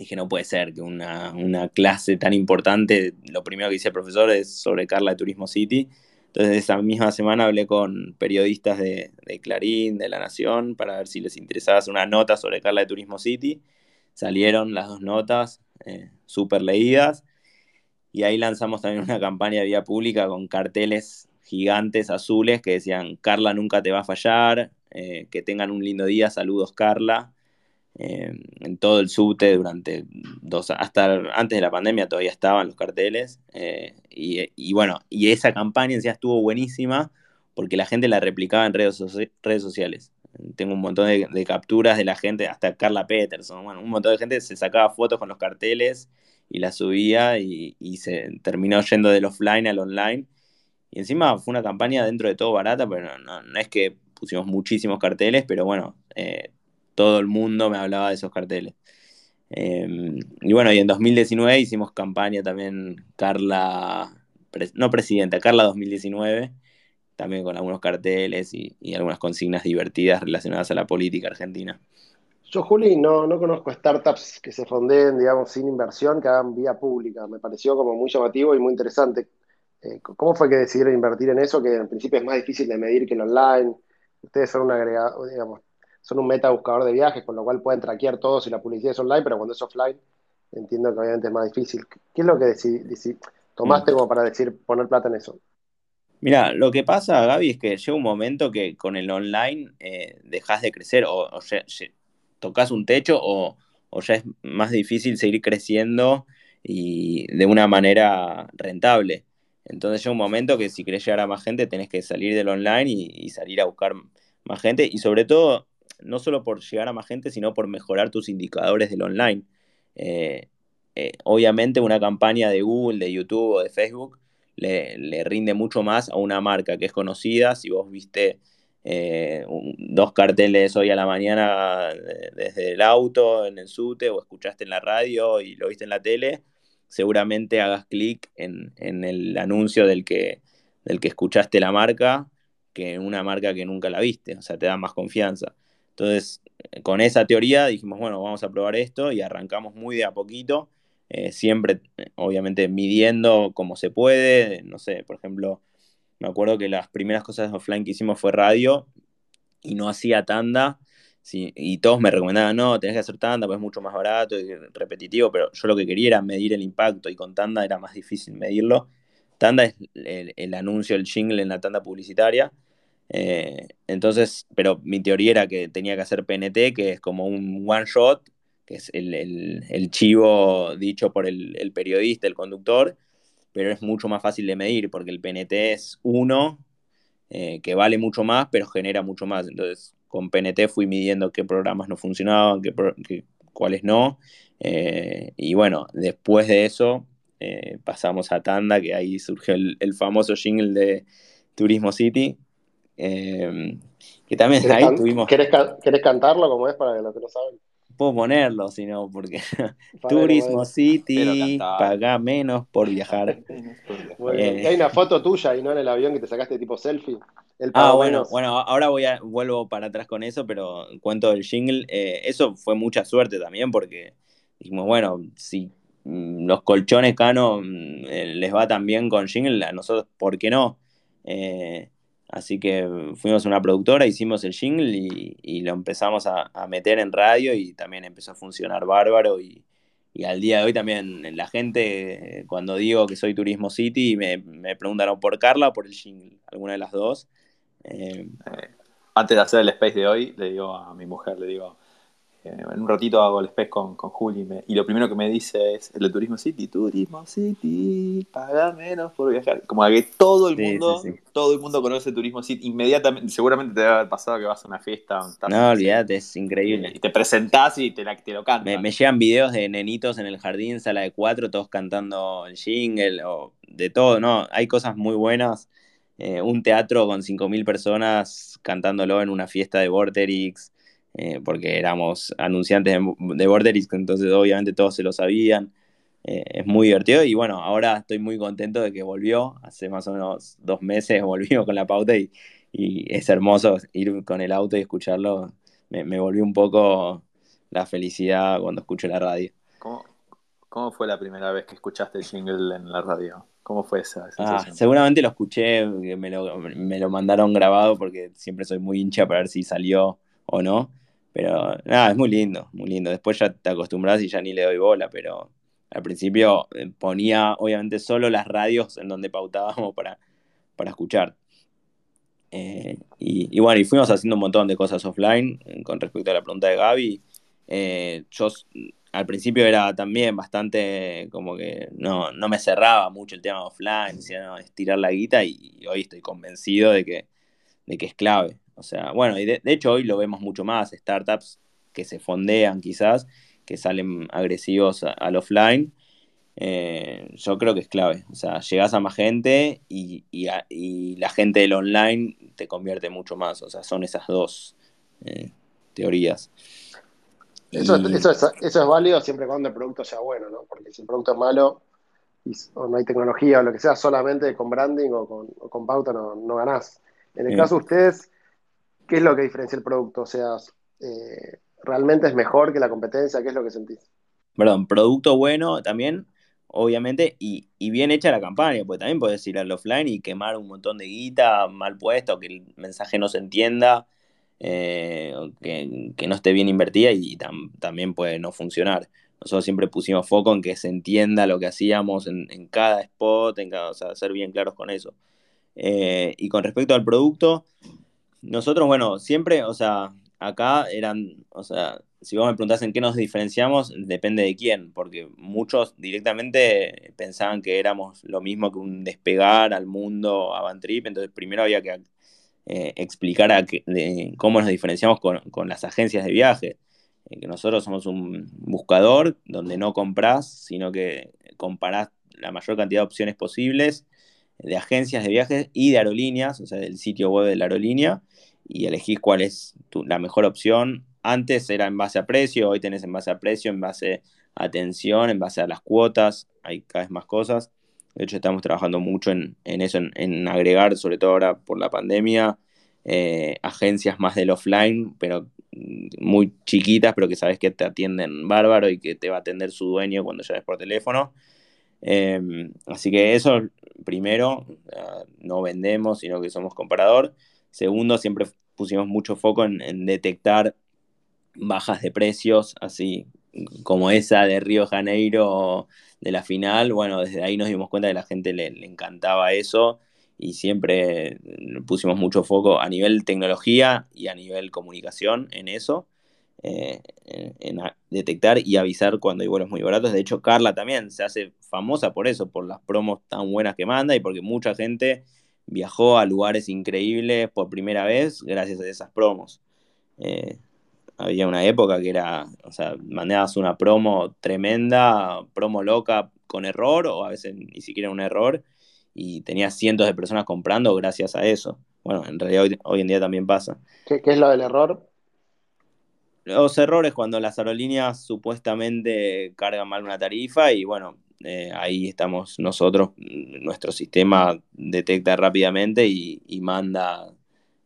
dije, no puede ser que una, clase tan importante, lo primero que dice el profesor es sobre Carla de Turismo City. Entonces esa misma semana hablé con periodistas de, Clarín, de La Nación, para ver si les interesaba hacer una nota sobre Carla de Turismo City. Salieron las dos notas, eh, súper leídas. Y ahí lanzamos también una campaña de vía pública con carteles gigantes azules que decían, Carla nunca te va a fallar, eh, que tengan un lindo día, saludos Carla. Eh, en todo el subte durante dos hasta antes de la pandemia todavía estaban los carteles eh, y, bueno y esa campaña en sí estuvo buenísima porque la gente la replicaba en redes, redes sociales tengo un montón de, capturas de la gente hasta Carla Peterson bueno un montón de gente se sacaba fotos con los carteles y las subía y, se terminó yendo del offline al online y encima fue una campaña dentro de todo barata pero no, no, es que pusimos muchísimos carteles pero bueno eh, todo el mundo me hablaba de esos carteles. Em, y bueno, y en 2019 hicimos campaña también Carla, no presidenta, Carla 2019, también con algunos carteles y, algunas consignas divertidas relacionadas a la política argentina. Yo, Juli, no, no conozco startups que se fonden, digamos, sin inversión, que hagan vía pública. Me pareció como muy llamativo y muy interesante. Eh, ¿Cómo fue que decidieron invertir en eso, que en principio es más difícil de medir que el online? Ustedes son un agregado, digamos, son un meta buscador de viajes, con lo cual pueden traquear todo si la publicidad es online, pero cuando es offline, entiendo que obviamente es más difícil. ¿Qué es lo que tomaste mm. como para decir poner plata en eso? Mira, lo que pasa, Gaby, es que llega un momento que con el online eh, dejas de crecer o, tocas un techo o, ya es más difícil seguir creciendo y de una manera rentable. Entonces llega un momento que si querés llegar a más gente tenés que salir del online y salir a buscar más gente y sobre todo no solo por llegar a más gente, sino por mejorar tus indicadores del online. Eh, eh, obviamente una campaña de Google, de YouTube o de Facebook le, rinde mucho más a una marca que es conocida. Si vos viste eh, dos carteles hoy a la mañana desde el auto, en el SUTE, o escuchaste en la radio y lo viste en la tele, seguramente hagas clic en, el anuncio del que, del que escuchaste la marca que en una marca que nunca la viste, o sea, te da más confianza. Entonces, con esa teoría dijimos, bueno, vamos a probar esto y arrancamos muy de a poquito. Eh, siempre, obviamente, midiendo como se puede, no sé, por ejemplo, me acuerdo que las primeras cosas offline que hicimos fue radio y no hacía tanda, y todos me recomendaban, no, tenés que hacer tanda, pues es mucho más barato y repetitivo, pero yo lo que quería era medir el impacto y con tanda era más difícil medirlo. Tanda es el, anuncio, el jingle en la tanda publicitaria. Eh, entonces, pero mi teoría era que tenía que hacer PNT, que es como un one shot, que es el, chivo dicho por el, periodista, el conductor, pero es mucho más fácil de medir porque el PNT es uno, eh, que vale mucho más, pero genera mucho más. Entonces, con PNT fui midiendo qué programas no funcionaban, qué, cuáles no. Eh, y bueno, después de eso eh, pasamos a Tanda, que ahí surgió el, famoso jingle de Turismo City. Eh, que también ahí tuvimos. ¿querés, cantarlo como es para los que no saben? Puedo ponerlo, sino porque Turismo City paga menos por viajar. hay una foto tuya y no en el avión que te sacaste tipo selfie ah, bueno, bueno, ahora voy a, vuelvo para atrás con eso, pero cuento del jingle. Eh, eso fue mucha suerte también porque dijimos, bueno, si mm, los colchones Cano mm, eh, les va tan bien con jingle, a nosotros, ¿por qué no? Eh, así que fuimos a una productora, hicimos el jingle y, lo empezamos a, meter en radio y también empezó a funcionar bárbaro y, al día de hoy también la gente, cuando digo que soy Turismo City, me, me por Carla o por el jingle, alguna de las dos. Eh, antes de hacer el space de hoy, le digo a mi mujer, le digo, eh, en un ratito hago el space con, con Juli y, lo primero que me dice es el de Turismo City, Turismo City, paga menos por viajar. Como que todo el mundo, todo el mundo conoce Turismo City inmediatamente, seguramente te debe haber pasado que vas a una fiesta. No, olvídate, es increíble. Y te presentás y te, te lo cantan. Me, llegan videos de nenitos en el jardín, sala de cuatro, todos cantando el jingle o de todo, ¿no? Hay cosas muy buenas. Eh, un teatro con 5.000 personas cantándolo en una fiesta de Vorterix, eh, porque éramos anunciantes de, Vorterix, entonces obviamente todos se lo sabían. Eh, es muy divertido y bueno, ahora estoy muy contento de que volvió, hace más o menos dos meses volvió con la pauta y, es hermoso ir con el auto y escucharlo. Me, me, volvió un poco la felicidad cuando escucho la radio. ¿Cómo, ¿Cómo fue la primera vez que escuchaste el jingle en la radio? ¿Cómo fue esa ah, seguramente lo escuché, me lo, me lo mandaron grabado porque siempre soy muy hincha para ver si salió o no. Pero nada, es muy lindo, muy lindo. Después ya te acostumbras y ya ni le doy bola, pero al principio eh, ponía obviamente solo las radios en donde pautábamos para, para escuchar. Eh, y, bueno, y fuimos haciendo un montón de cosas offline eh, con respecto a la pregunta de Gaby. yo al principio era también bastante como que no, no me cerraba mucho el tema offline, decía, no, estirar la guita y, hoy estoy convencido de que, de que es clave. O sea, bueno, y de, hecho hoy lo vemos mucho más, startups que se fondean quizás, que salen agresivos al offline. Eh, yo creo que es clave. O sea, llegas a más gente y, y, la gente del online te convierte mucho más. O sea, son esas dos eh, teorías. Eso, eso, es, eso es válido siempre cuando el producto sea bueno, ¿no? Porque si el producto es malo y, o no hay tecnología o lo que sea, solamente con branding o con, con pauta no, no, ganás. En el caso de ustedes, ¿qué es lo que diferencia el producto? O sea, eh, ¿realmente es mejor que la competencia? ¿Qué es lo que sentís? Perdón, producto bueno también, obviamente, y, bien hecha la campaña, porque también puedes ir al offline y quemar un montón de guita mal puesto, que el mensaje no se entienda eh, que, no esté bien invertida y también puede no funcionar. Nosotros siempre pusimos foco en que se entienda lo que hacíamos en, cada spot, en cada, o sea, ser bien claros con eso. Eh, y con respecto al producto, nosotros, bueno, siempre, o sea, acá eran, o sea, si vos me preguntás en qué nos diferenciamos, depende de quién, porque muchos directamente pensaban que éramos lo mismo que un despegar al mundo Avantrip, entonces primero había que eh, explicar a cómo nos diferenciamos con, las agencias de viaje. Eh, que nosotros somos un buscador donde no compras, sino que comparás la mayor cantidad de opciones posibles de agencias de viajes y de aerolíneas, o sea, del sitio web de la aerolínea, y elegís cuál es la mejor opción. Antes era en base a precio, hoy tenés en base a precio, en base a atención, en base a las cuotas, hay cada vez más cosas. De hecho, estamos trabajando mucho en, eso, en, agregar, sobre todo ahora por la pandemia, eh, agencias más del offline, pero muy chiquitas, pero que sabes que te atienden bárbaro y que te va a atender su dueño cuando llames por teléfono. Em, así que eso, primero, no vendemos, sino que somos comparador. Segundo, siempre pusimos mucho foco en, detectar bajas de precios, así como esa de Río Janeiro de la final. Bueno, desde ahí nos dimos cuenta que a la gente le, le encantaba eso y siempre pusimos mucho foco a nivel tecnología y a nivel comunicación en eso. Eh, en, detectar y avisar cuando hay vuelos muy baratos. De hecho, Carla también se hace famosa por eso, por las promos tan buenas que manda y porque mucha gente viajó a lugares increíbles por primera vez gracias a esas promos. Eh, había una época que era, o sea, mandabas una promo tremenda, promo loca con error o a veces ni siquiera un error y tenías cientos de personas comprando gracias a eso. Bueno, en realidad hoy, en día también pasa. ¿Qué, ¿Qué, es lo del error? Los errores cuando las aerolíneas supuestamente cargan mal una tarifa y bueno, eh, ahí estamos nosotros, nuestro sistema detecta rápidamente y, manda,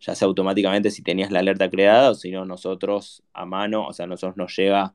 ya sea automáticamente si tenías la alerta creada o si no nosotros a mano, o sea, nosotros nos llega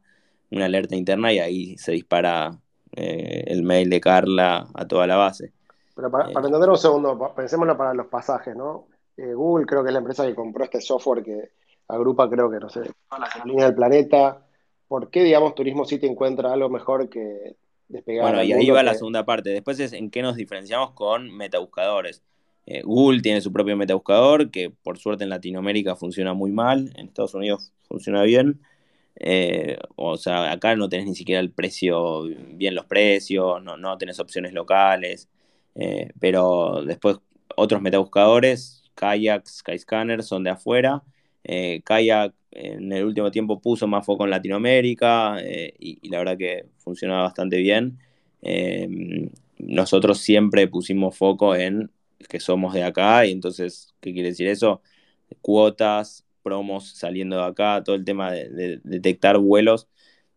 una alerta interna y ahí se dispara eh, el mail de Carla a toda la base. Pero para, para eh, entender un segundo, pensémoslo para los pasajes, ¿no? Google creo que es la empresa que compró este software que agrupa, creo que, no sé, todas las aerolíneas del planeta. ¿Por qué, digamos, Turismo City encuentra algo mejor que despegar? Bueno, y ahí va la segunda parte. Después es en qué nos diferenciamos con metabuscadores. Eh, Google tiene su propio metabuscador, que por suerte en Latinoamérica funciona muy mal, en Estados Unidos funciona bien. Eh, o sea, acá no tenés ni siquiera el precio, bien los precios, no, no tenés opciones locales. Eh, pero después otros metabuscadores, Kayak, Skyscanner, son de afuera eh, Kayak en el último tiempo puso más foco en Latinoamérica eh, y, la verdad que funcionaba bastante bien. Em, nosotros siempre pusimos foco en que somos de acá y entonces, ¿qué quiere decir eso? Cuotas, promos saliendo de acá, todo el tema de, detectar vuelos.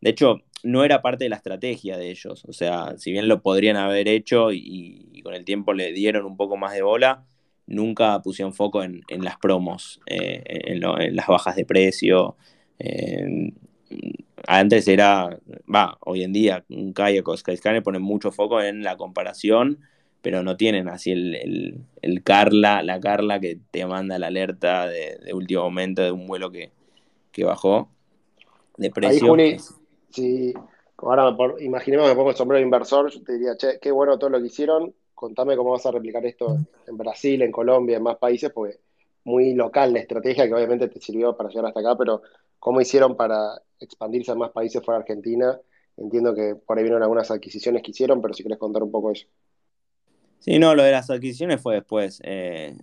De hecho, no era parte de la estrategia de ellos. O sea, si bien lo podrían haber hecho y con el tiempo le dieron un poco más de bola, nunca pusieron foco en, las promos, eh, en, las bajas de precio. antes era, va, hoy en día un kayak o Skyscanner ponen mucho foco en la comparación, pero no tienen así el, Carla, la Carla que te manda la alerta de, último momento de un vuelo que, bajó de precio. Ahí, si ahora imaginemos que pongo el sombrero inversor, yo te diría, che, qué bueno todo lo que hicieron, contame cómo vas a replicar esto en Brasil, en Colombia, en más países, porque muy local la estrategia que obviamente te sirvió para llegar hasta acá, pero cómo hicieron para expandirse a más países fuera de Argentina. Entiendo que por ahí vieron algunas adquisiciones que hicieron, pero si quieres contar un poco eso. Sí, no, lo de las adquisiciones fue después. Eh,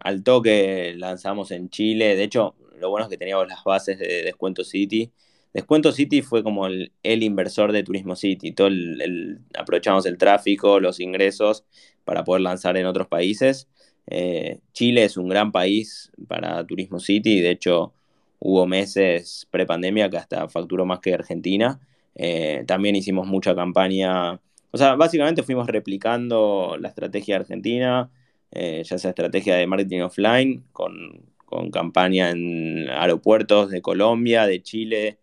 al toque lanzamos en Chile. De hecho, lo bueno es que teníamos las bases de Descuento City Descuento City fue como el, inversor de Turismo City. Todo el, aprovechamos el tráfico, los ingresos para poder lanzar en otros países. Eh, Chile es un gran país para Turismo City. De hecho, hubo meses pre-pandemia que hasta facturó más que Argentina. Eh, también hicimos mucha campaña. O sea, básicamente fuimos replicando la estrategia argentina, eh, ya sea estrategia de marketing offline, con, con campaña en aeropuertos de Colombia, de Chile,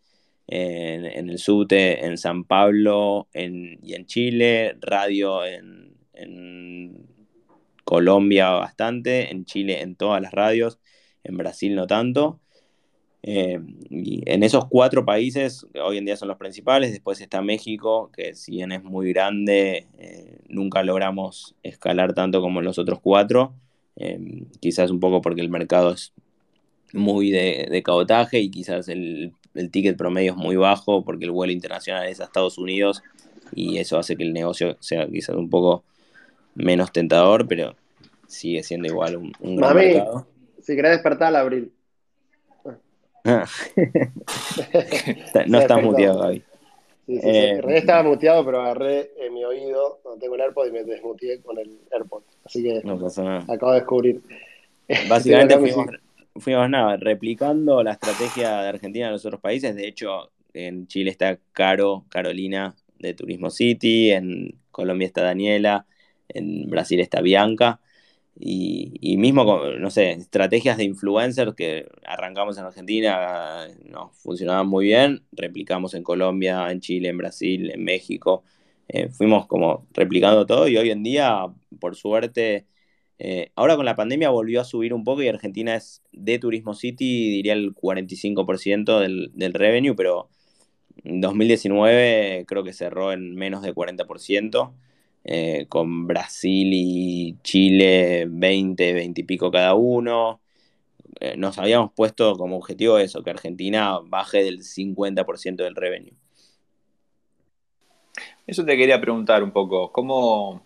en, el SUTE, en San Pablo y en Chile, radio en, Colombia bastante, en Chile en todas las radios, en Brasil no tanto. Eh, en esos cuatro países, hoy en día son los principales, después está México, que si bien es muy grande, eh, nunca logramos escalar tanto como los otros cuatro, eh, quizás un poco porque el mercado es muy de, de cabotaje y quizás el el ticket promedio es muy bajo porque el vuelo internacional es a Estados Unidos y eso hace que el negocio sea quizás un poco menos tentador, pero sigue siendo igual un, un gran mercado. Si querés despertar al abril. Ah. no estás muteado, Gaby. Sí, sí, eh, estaba muteado, pero agarré en mi oído, no tengo el AirPod y me desmuteé con el AirPod. Así que no pasa nada. acabo de descubrir. Básicamente fuimos, fuimos nada, replicando la estrategia de Argentina en los otros países. De hecho, en Chile está Caro, Carolina de Turismo City, en Colombia está Daniela, en Brasil está Bianca. y, mismo, con, no sé, estrategias de influencers que arrancamos en Argentina, nos funcionaban muy bien, replicamos en Colombia, en Chile, en Brasil, en México. Eh, fuimos como replicando todo y hoy en día, por suerte, eh, ahora con la pandemia volvió a subir un poco y Argentina es de Turismo City, diría el 45% del, del revenue, pero en 2019 creo que cerró en menos de 40%. Eh, con Brasil y Chile 20, 20 y pico cada uno. Eh, nos habíamos puesto como objetivo eso, que Argentina baje del 50% del revenue. Eso te quería preguntar un poco, ¿cómo,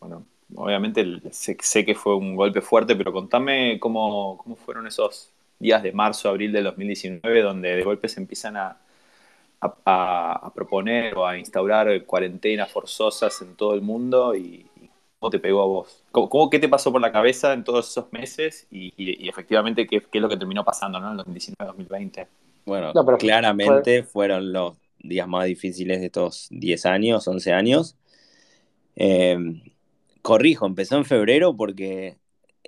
bueno, obviamente sé, que fue un golpe fuerte, pero contame cómo, cómo fueron esos días de marzo, abril del 2019, donde de golpe se empiezan a, a, proponer o a instaurar cuarentenas forzosas en todo el mundo y, cómo te pegó a vos? ¿Cómo, qué te pasó por la cabeza en todos esos meses y, efectivamente qué, es lo que terminó pasando ¿no? en 2019-2020? Bueno, claramente fueron los días más difíciles de estos 10 años, 11 años. Em, corrijo, empezó en febrero porque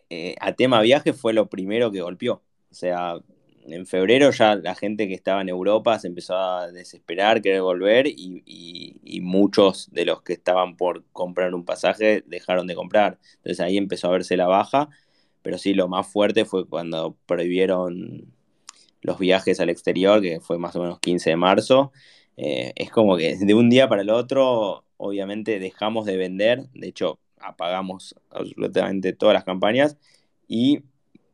eh, a tema viaje fue lo primero que golpeó. O sea, en febrero ya la gente que estaba en Europa se empezó a desesperar, querer volver y, muchos de los que estaban por comprar un pasaje dejaron de comprar. Entonces ahí empezó a verse la baja, pero sí lo más fuerte fue cuando prohibieron los viajes al exterior, que fue más o menos 15 de marzo. Eh, es como que de un día para el otro, obviamente dejamos de vender, de hecho apagamos absolutamente todas las campañas y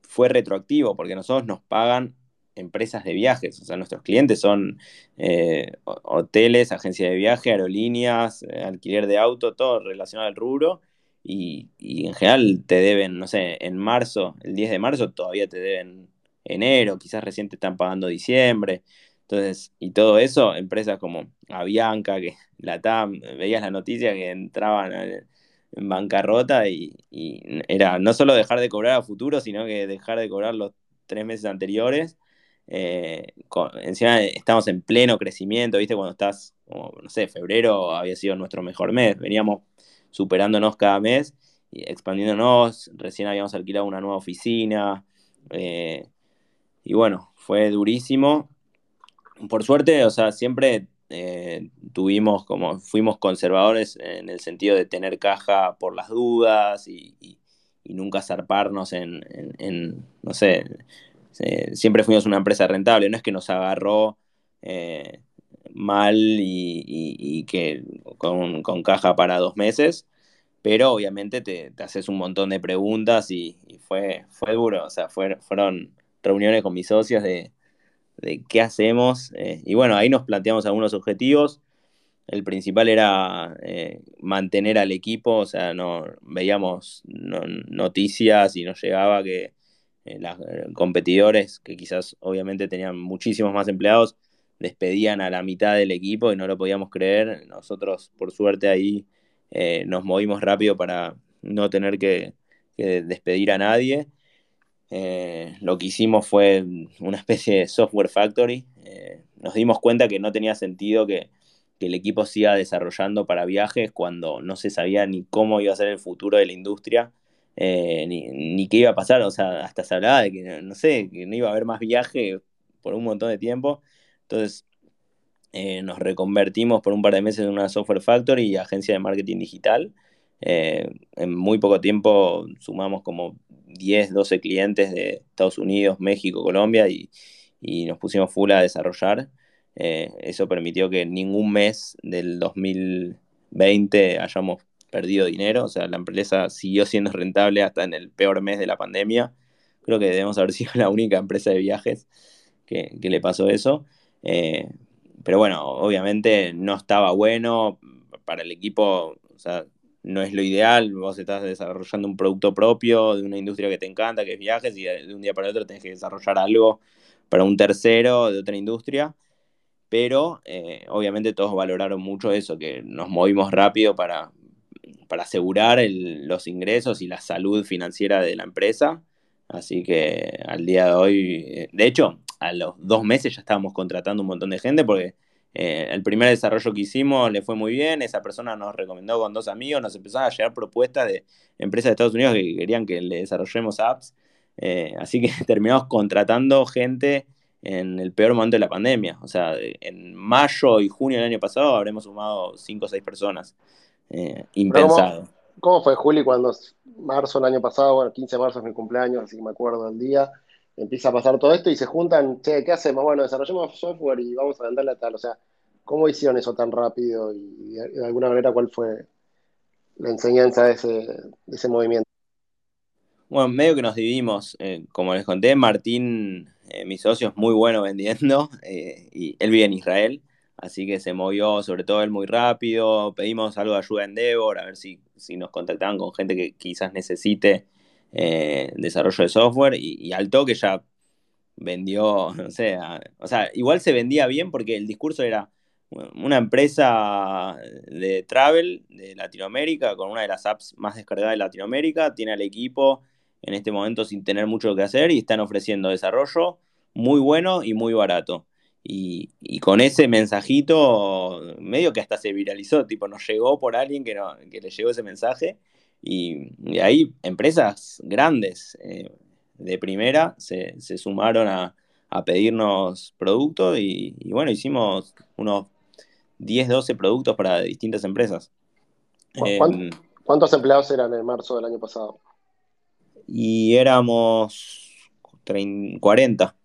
fue retroactivo, porque nosotros nos pagan empresas de viajes, o sea, nuestros clientes son eh, hoteles, agencias de viaje, aerolíneas, eh, alquiler de auto, todo relacionado al rubro, y, en general te deben, no sé, en marzo, el 10 de marzo todavía te deben enero, quizás recién te están pagando diciembre, entonces, y todo eso, empresas como Avianca, que la TAM, veías la noticia que entraban en bancarrota y, era no solo dejar de cobrar a futuro, sino que dejar de cobrar los tres meses anteriores. Eh, encima estamos en pleno crecimiento, ¿viste? Cuando estás, no sé, febrero había sido nuestro mejor mes, veníamos superándonos cada mes y expandiéndonos, recién habíamos alquilado una nueva oficina, eh, y bueno, fue durísimo. Por suerte, o sea, siempre eh, tuvimos como, fuimos conservadores en el sentido de tener caja por las dudas y, nunca zarparnos en, no sé, siempre fuimos una empresa rentable, no es que nos agarró eh, mal y, que con, caja para dos meses, pero obviamente te, haces un montón de preguntas y, fue, fue duro, o sea, fueron reuniones con mis socios de de qué hacemos. Eh, y bueno, ahí nos planteamos algunos objetivos. El principal era eh, mantener al equipo, o sea, no veíamos noticias y nos llegaba que eh, los competidores, que quizás obviamente tenían muchísimos más empleados, despedían a la mitad del equipo y no lo podíamos creer. Nosotros, por suerte, ahí nos movimos rápido para no tener que despedir a nadie. Eh, lo que hicimos fue una especie de software factory. Eh, nos dimos cuenta que no tenía sentido que, el equipo siga desarrollando para viajes cuando no se sabía ni cómo iba a ser el futuro de la industria, eh, ni, qué iba a pasar. O sea, hasta se hablaba de que, no sé, que no iba a haber más viaje por un montón de tiempo. Entonces, nos reconvertimos por un par de meses en una software factory y agencia de marketing digital. En muy poco tiempo sumamos como 10, 12 clientes de Estados Unidos, México, Colombia y, nos pusimos full a desarrollar. Eh, eso permitió que ningún mes del 2020 hayamos perdido dinero, o sea, la empresa siguió siendo rentable hasta en el peor mes de la pandemia. Creo que debemos haber sido la única empresa de viajes que, le pasó eso. Eh, pero bueno, obviamente no estaba bueno para el equipo, no es lo ideal, vos estás desarrollando un producto propio de una industria que te encanta, que es viajes, y de un día para otro tenés que desarrollar algo para un tercero de otra industria, pero eh, obviamente todos valoraron mucho eso, que nos movimos rápido para, para asegurar los ingresos y la salud financiera de la empresa, así que al día de hoy, eh, de hecho, a los dos meses ya estábamos contratando un montón de gente porque eh, el primer desarrollo que hicimos le fue muy bien, esa persona nos recomendó con dos amigos, nos empezaron a llegar propuestas de empresas de Estados Unidos que querían que le desarrollemos apps, eh, así que terminamos contratando gente en el peor momento de la pandemia, o sea, en mayo y junio del año pasado habremos sumado 5 o 6 personas, eh, impensado. ¿Cómo, fue, Juli, cuando marzo del año pasado, bueno, 15 de marzo es mi cumpleaños, así que me acuerdo del día, empieza a pasar todo esto y se juntan, che, ¿qué hacemos? Bueno, desarrollemos software y vamos a venderle a tal. O sea, ¿cómo hicieron eso tan rápido y de alguna manera cuál fue la enseñanza de ese, movimiento? Bueno, medio que nos dividimos. Eh, como les conté, Martín, eh, mi socio, es muy bueno vendiendo eh, y él vive en Israel, así que se movió sobre todo él muy rápido. Pedimos algo de ayuda en Endeavor, a ver si, si nos contactaban con gente que quizás necesite eh, desarrollo de software y, al toque ya vendió, no sé, o sea, igual se vendía bien porque el discurso era una empresa de travel de Latinoamérica con una de las apps más descargadas de Latinoamérica, tiene al equipo en este momento sin tener mucho que hacer y están ofreciendo desarrollo muy bueno y muy barato. Y, con ese mensajito, medio que hasta se viralizó, tipo, nos llegó por alguien que, no, que le llegó ese mensaje y, de ahí empresas grandes eh, de primera se, sumaron a, pedirnos productos y, bueno, hicimos unos 10, 12 productos para distintas empresas. Em, ¿Cuántos empleados eran en marzo del año pasado? Y éramos 40.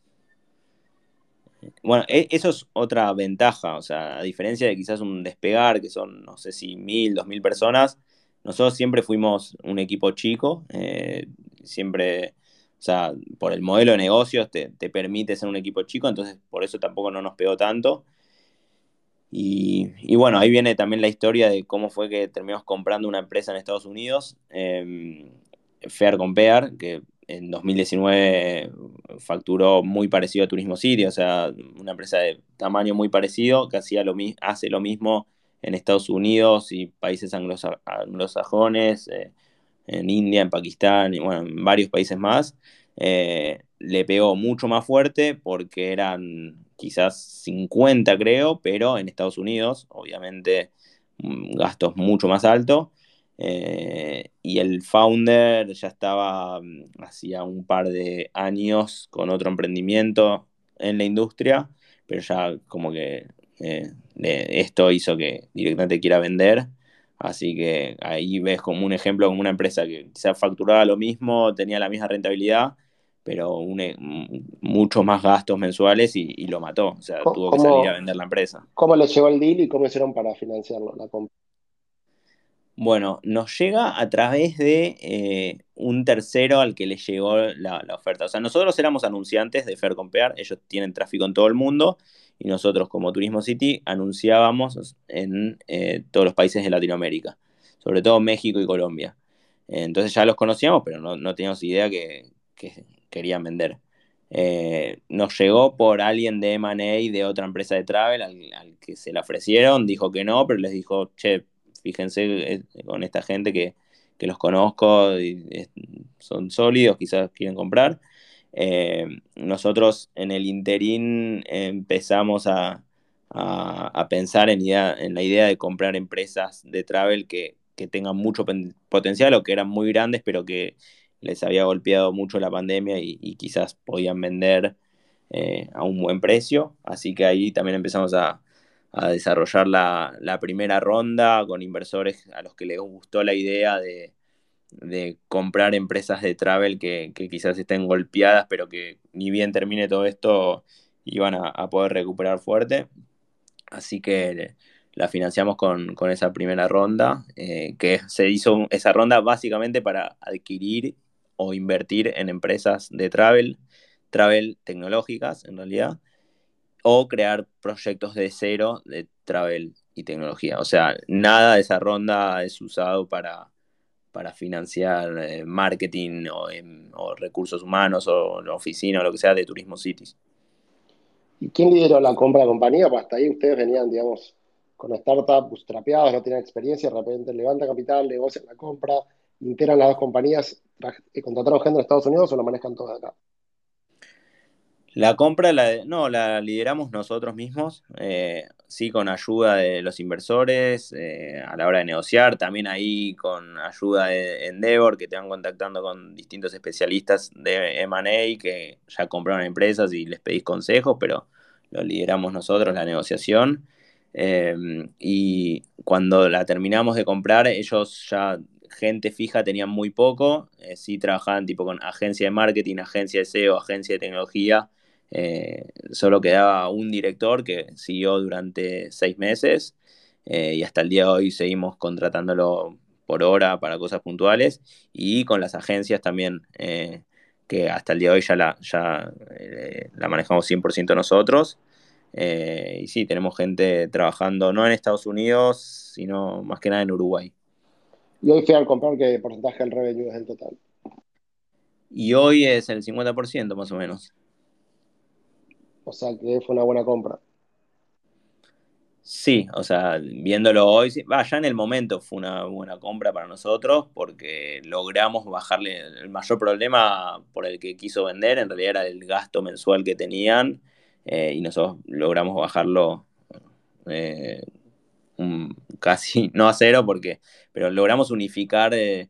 Bueno, e, eso es otra ventaja, o sea, a diferencia de quizás un despegar, que son, no sé si mil, dos mil personas, nosotros siempre fuimos un equipo chico, eh, siempre, o sea, por el modelo de negocios te, permite ser un equipo chico, entonces por eso tampoco no nos pegó tanto. Y, bueno, ahí viene también la historia de cómo fue que terminamos comprando una empresa en Estados Unidos, eh, Fair Compare, que en 2019 facturó muy parecido a Turismo City, o sea, una empresa de tamaño muy parecido que hacía lo, hace lo mismo en Estados Unidos y países anglosajones, eh, en India, en Pakistán y bueno, en varios países más, eh, le pegó mucho más fuerte porque eran quizás 50 creo, pero en Estados Unidos, obviamente gastos mucho más altos. Eh, y el founder ya estaba mm, hacía un par de años con otro emprendimiento en la industria, pero ya como que esto hizo que directamente quiera vender. Así que ahí ves como un ejemplo, como una empresa que quizás facturaba lo mismo, tenía la misma rentabilidad, pero une, muchos más gastos mensuales y, lo mató. O sea, tuvo que salir a vender la empresa. ¿Cómo le llegó el deal y cómo hicieron para financiarlo, la compra? Bueno, nos llega a través de eh, un tercero al que le llegó la, oferta. O sea, nosotros éramos anunciantes de Fair Compare, ellos tienen tráfico en todo el mundo y nosotros como Turismo City anunciábamos en eh, todos los países de Latinoamérica, sobre todo México y Colombia. entonces ya los conocíamos, pero no, teníamos idea que, querían vender. Eh, nos llegó por alguien de M&A de otra empresa de travel al, al, que se le ofrecieron, dijo que no, pero les dijo, che, fíjense eh, con esta gente que, los conozco y son sólidos, quizás quieren comprar. Eh, nosotros en el interín empezamos a, pensar en, la idea de comprar empresas de travel que, tengan mucho potencial o que eran muy grandes, pero que les había golpeado mucho la pandemia y, quizás podían vender eh, a un buen precio. Así que ahí también empezamos a, a desarrollar la, primera ronda con inversores a los que les gustó la idea de, comprar empresas de travel que, quizás estén golpeadas, pero que ni bien termine todo esto iban a, poder recuperar fuerte. Así que la financiamos con, esa primera ronda, eh, que se hizo esa ronda básicamente para adquirir o invertir en empresas de travel, travel tecnológicas en realidad, o crear proyectos de cero de travel y tecnología. O sea, nada de esa ronda es usado para, para financiar eh, marketing em, o, recursos humanos o la oficina o lo que sea de Turismo Cities. ¿Y quién lideró la compra de compañía? Pues hasta ahí ustedes venían, digamos, con startups trapeados, no tenían experiencia, de repente levanta capital, negocian la compra, integran las dos compañías, y contrataron gente en Estados Unidos o lo manejan todo acá. La compra, la, no, la lideramos nosotros mismos, eh, sí con ayuda de los inversores eh, a la hora de negociar, también ahí con ayuda de Endeavor, que te van contactando con distintos especialistas de M&A que ya compraron empresas y les pedís consejos, pero lo lideramos nosotros, la negociación. Eh, y cuando la terminamos de comprar, ellos ya gente fija tenían muy poco, sí trabajaban tipo con agencia de marketing, agencia de SEO, agencia de tecnología, eh, solo quedaba un director que siguió durante seis meses eh, y hasta el día de hoy seguimos contratándolo por hora para cosas puntuales y con las agencias también, eh, que hasta el día de hoy ya la, ya, la manejamos 100% nosotros. y sí, tenemos gente trabajando no en Estados Unidos, sino más que nada en Uruguay. ¿Y hoy al comprar qué porcentaje del revenue es el total? Y hoy es el 50% más o menos. O sea que fue una buena compra. Sí, o sea, viéndolo hoy, va, ya en el momento fue una buena compra para nosotros porque logramos bajarle el mayor problema por el que quiso vender, en realidad era el gasto mensual que tenían eh, y nosotros logramos bajarlo eh, casi, no a cero, porque, pero logramos unificar eh,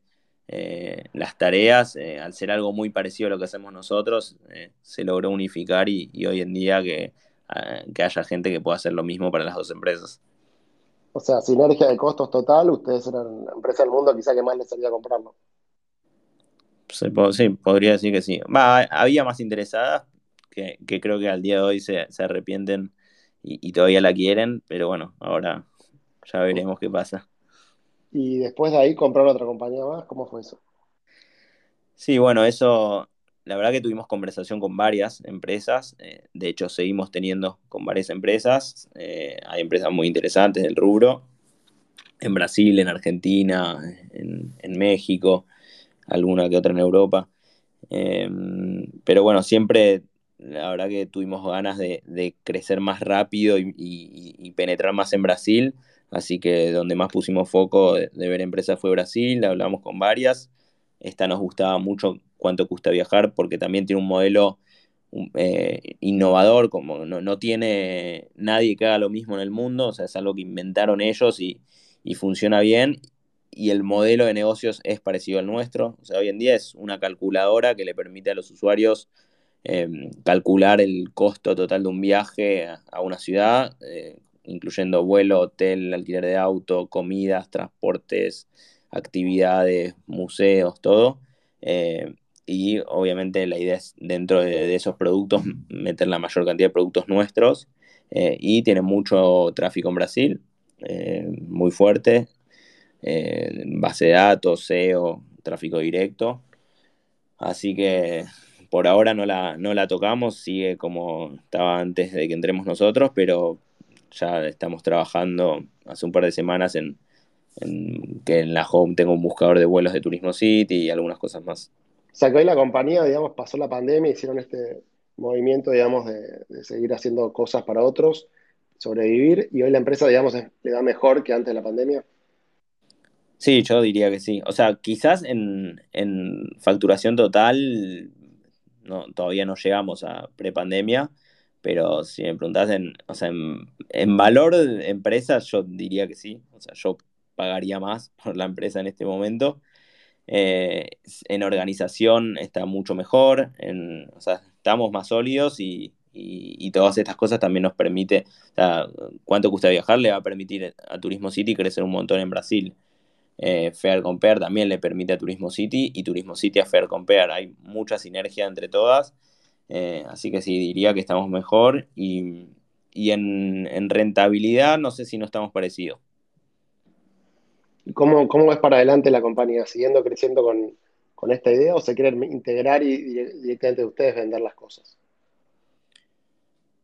eh, las tareas, eh, al ser algo muy parecido a lo que hacemos nosotros, eh, se logró unificar y, hoy en día que, haya gente que pueda hacer lo mismo para las dos empresas. O sea, sinergia de costos total, ustedes eran la empresa del mundo quizá que más les salía comprarlo. Sí, podría decir que sí. había más interesadas que, creo que al día de hoy se, arrepienten y, y, todavía la quieren, pero bueno, ahora ya veremos qué pasa. Y después de ahí compraron otra compañía más. ¿Cómo fue eso? Sí, bueno, eso, la verdad que tuvimos conversación con varias empresas. Eh, de hecho, seguimos teniendo con varias empresas. Eh, hay empresas muy interesantes del rubro. En Brasil, en Argentina, en, México, alguna que otra en Europa. Em, pero bueno, siempre la verdad que tuvimos ganas de, crecer más rápido y, penetrar más en Brasil. Así que donde más pusimos foco de, ver empresas fue Brasil, hablamos con varias. Esta nos gustaba mucho cuánto cuesta viajar porque también tiene un modelo eh, innovador, como no, tiene nadie que haga lo mismo en el mundo, o sea, es algo que inventaron ellos y, funciona bien. Y el modelo de negocios es parecido al nuestro. O sea, hoy en día es una calculadora que le permite a los usuarios eh, calcular el costo total de un viaje a, una ciudad eh, incluyendo vuelo, hotel, alquiler de auto, comidas, transportes, actividades, museos, todo. Eh, y obviamente la idea es dentro de, esos productos meter la mayor cantidad de productos nuestros. Eh, y tiene mucho tráfico en Brasil, eh, muy fuerte. base de datos, SEO, tráfico directo. Así que por ahora no la, no la tocamos, sigue como estaba antes de que entremos nosotros, pero ya estamos trabajando hace un par de semanas en, que en la home tengo un buscador de vuelos de Turismo City y algunas cosas más. O sea, que hoy la compañía, digamos, pasó la pandemia, hicieron este movimiento, digamos, de, seguir haciendo cosas para otros, sobrevivir, y hoy la empresa, digamos, le da mejor que antes de la pandemia. Sí, yo diría que sí. O sea, quizás en, facturación total no, todavía no llegamos a prepandemia, pero si me preguntás en, o sea, en, valor de empresa, yo diría que sí. O sea, yo pagaría más por la empresa en este momento. Eh, en organización está mucho mejor, en, o sea, estamos más sólidos y, todas estas cosas también nos permite, o sea, cuánto cuesta viajar le va a permitir a Turismo City crecer un montón en Brasil. Eh, Fair Compare también le permite a Turismo City y Turismo City a Fair Compare. Hay mucha sinergia entre todas eh, así que sí, diría que estamos mejor y, en, rentabilidad no sé si no estamos parecidos. ¿Cómo, ¿Cómo es para adelante la compañía? ¿Siguiendo creciendo con, esta idea o se quieren integrar y, directamente ustedes vender las cosas?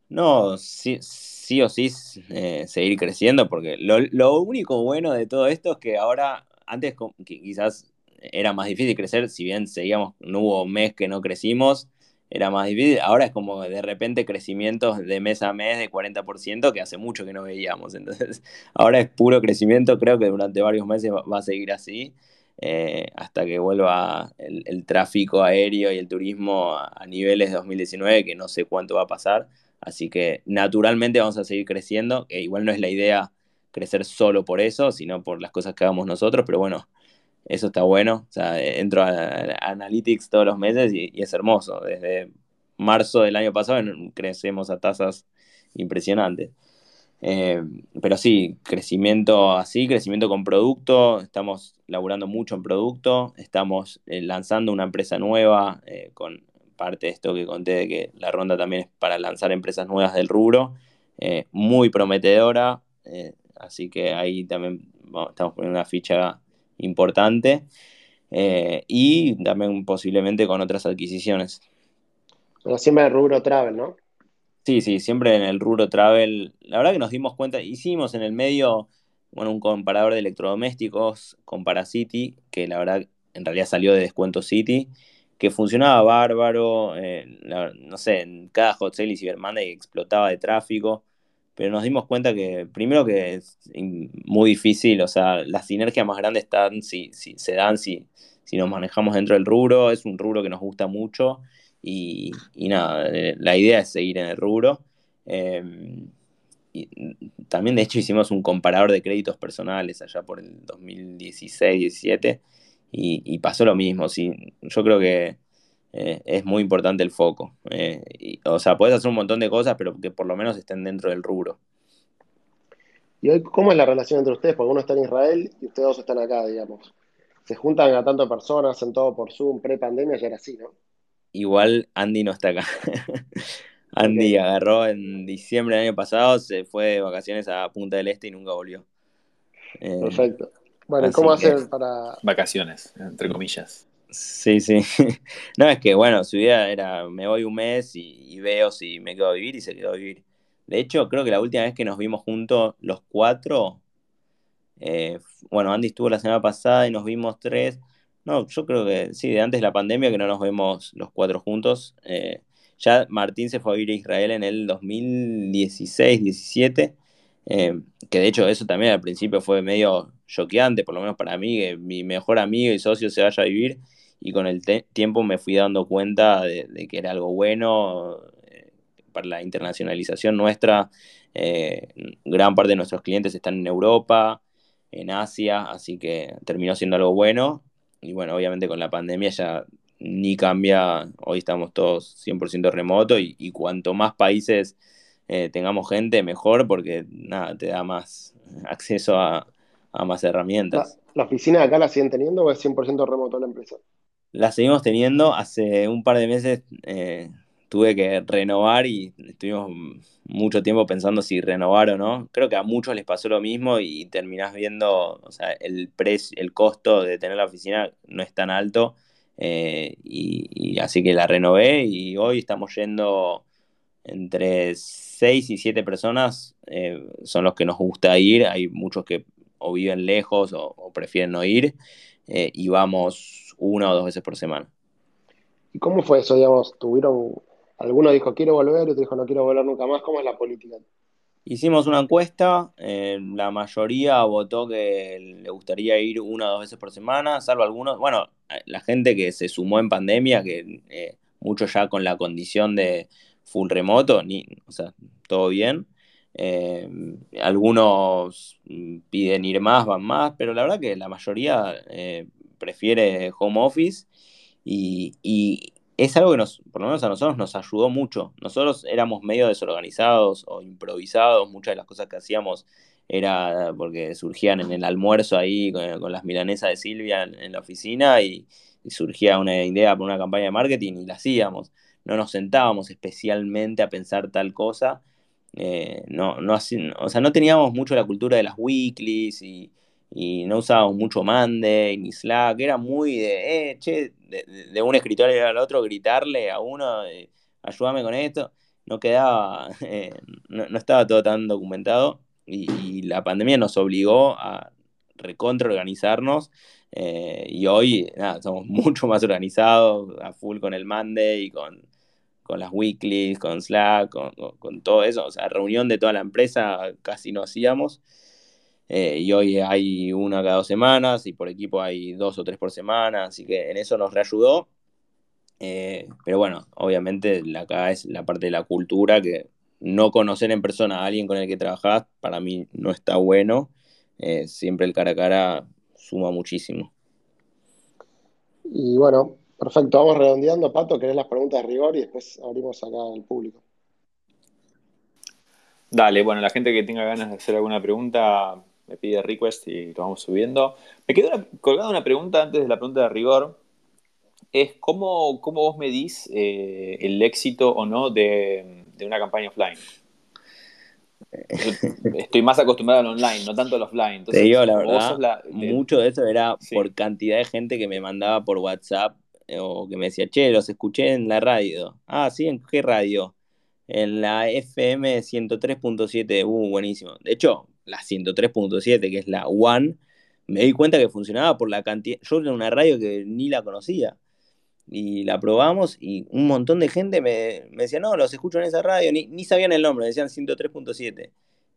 No, sí, sí o sí eh, seguir creciendo, porque lo, lo, único bueno de todo esto es que ahora, antes quizás era más difícil crecer, si bien seguíamos, no hubo mes que no crecimos, era más difícil. Ahora es como de repente crecimientos de mes a mes de 40% que hace mucho que no veíamos. Entonces, ahora es puro crecimiento. Creo que durante varios meses va a seguir así. eh, hasta que vuelva el, tráfico aéreo y el turismo a, niveles de 2019, que no sé cuánto va a pasar. Así que naturalmente vamos a seguir creciendo, igual no es la idea crecer solo por eso, sino por las cosas que hagamos nosotros, pero bueno, eso está bueno. O sea, entro a, Analytics todos los meses y, es hermoso. Desde marzo del año pasado crecemos a tasas impresionantes. Eh, pero sí, crecimiento así, crecimiento con producto, estamos laburando mucho en producto, estamos eh, lanzando una empresa nueva eh, con parte de esto que conté de que la ronda también es para lanzar empresas nuevas del rubro, muy prometedora, así que ahí también estamos poniendo una ficha importante y también posiblemente con otras adquisiciones. Pero siempre el rubro travel, ¿no? Sí, sí, siempre en el rubro travel. La verdad que nos dimos cuenta, hicimos en el medio, bueno, un comparador de electrodomésticos con Paracity, que la verdad en realidad salió de Descuento City, que funcionaba bárbaro, eh, no sé, en cada hot sale y Cyber Monday explotaba de tráfico, pero nos dimos cuenta que primero que es muy difícil, o sea, las sinergias más grandes están si, si se dan si, si nos manejamos dentro del rubro, es un rubro que nos gusta mucho y, nada, eh, la idea es seguir en el rubro. Em, y también, de hecho, hicimos un comparador de créditos personales allá por el 2016-17 y, pasó lo mismo. Sí, yo creo que eh, es muy importante el foco. Eh, o sea, puedes hacer un montón de cosas, pero que por lo menos estén dentro del rubro. ¿Y hoy cómo es la relación entre ustedes? Porque uno está en Israel y ustedes dos están acá, digamos. Se juntan a tantas personas, hacen todo por Zoom, pre-pandemia, ya era así, ¿no? igual Andy no está acá. Andy agarró en diciembre del año pasado, se fue de vacaciones a Punta del Este y nunca volvió. Eh, Perfecto. Bueno, ¿cómo hacer para...? Vacaciones, entre comillas. Sí, sí. No, es que, bueno, su idea era, me voy un mes y, veo si me quedo a vivir y se quedó a vivir. De hecho, creo que la última vez que nos vimos juntos los cuatro, eh, bueno, Andy estuvo la semana pasada y nos vimos tres, no, yo creo que sí, de antes de la pandemia que no nos vemos los cuatro juntos. Eh, ya Martín se fue a vivir a Israel en el 2016, 17, eh, que de hecho eso también al principio fue medio choqueante, por lo menos para mí, que mi mejor amigo y socio se vaya a vivir y con el tiempo me fui dando cuenta de, que era algo bueno eh, para la internacionalización nuestra. gran parte de nuestros clientes están en Europa, en Asia, así que terminó siendo algo bueno y bueno, obviamente con la pandemia ya ni cambia, hoy estamos todos 100% remoto y, y, cuanto más países eh, tengamos gente, mejor porque nada, te da más acceso a, más herramientas. ¿La, oficina de acá la siguen teniendo o es 100% remoto la empresa? La seguimos teniendo, hace un par de meses eh, tuve que renovar y estuvimos mucho tiempo pensando si renovar o no. Creo que a muchos les pasó lo mismo y terminás viendo, o sea, el precio, el costo de tener la oficina no es tan alto. Eh, y, así que la renové y hoy estamos yendo entre 6 y 7 personas, eh, son los que nos gusta ir. Hay muchos que o viven lejos o, prefieren no ir y vamos una o dos veces por semana. ¿Y cómo fue eso? Digamos, ¿tuvieron Alguno dijo quiero volver, otro dijo no quiero volver nunca más. ¿Cómo es la política? Hicimos una encuesta, eh, la mayoría votó que le gustaría ir una o dos veces por semana, salvo algunos, bueno, la gente que se sumó en pandemia, que eh, muchos ya con la condición de full remoto, ni, o sea, todo bien. Eh, algunos piden ir más, van más, pero la verdad que la mayoría prefiere home office y, es algo que nos, por lo menos a nosotros nos ayudó mucho. Nosotros éramos medio desorganizados o improvisados, muchas de las cosas que hacíamos era porque surgían en el almuerzo ahí con, las milanesas de Silvia en, la oficina y, surgía una idea para una campaña de marketing y la hacíamos. No nos sentábamos especialmente a pensar tal cosa. Eh, no, no, o sea, no teníamos mucho la cultura de las weeklies y, y no usábamos mucho Monday ni Slack, era muy de, eh, che, de, un escritorio al otro gritarle a uno, ayúdame con esto, no quedaba, eh, no, estaba todo tan documentado y, la pandemia nos obligó a recontra organizarnos eh, y hoy nada, somos mucho más organizados, a full con el Monday, con, con las weeklies, con Slack, con, con todo eso, o sea, reunión de toda la empresa casi no hacíamos. Eh, y hoy hay una cada dos semanas y por equipo hay dos o tres por semana, así que en eso nos reayudó. Eh, pero bueno, obviamente acá es la parte de la cultura que no conocer en persona a alguien con el que trabajás para mí no está bueno. Eh, siempre el cara a cara suma muchísimo. Y bueno, perfecto, vamos redondeando. Pato, querés las preguntas de rigor y después abrimos acá al público. Dale, bueno, la gente que tenga ganas de hacer alguna pregunta me pide request y lo vamos subiendo. Me quedó colgada una pregunta antes de la pregunta de rigor. Es cómo, cómo vos medís eh, el éxito o no de, una campaña offline. estoy más acostumbrado al online, no tanto al offline. Te digo la verdad, mucho de eso era por cantidad de gente que me mandaba por WhatsApp eh, o que me decía, che, los escuché en la radio. Ah, sí, ¿en qué radio? En la FM 103.7, uh, buenísimo. De hecho, la 103.7, que es la One, me di cuenta que funcionaba por la cantidad. Yo era una radio que ni la conocía. Y la probamos y un montón de gente me, decía, no, los escucho en esa radio, ni, ni sabían el nombre, decían 103.7.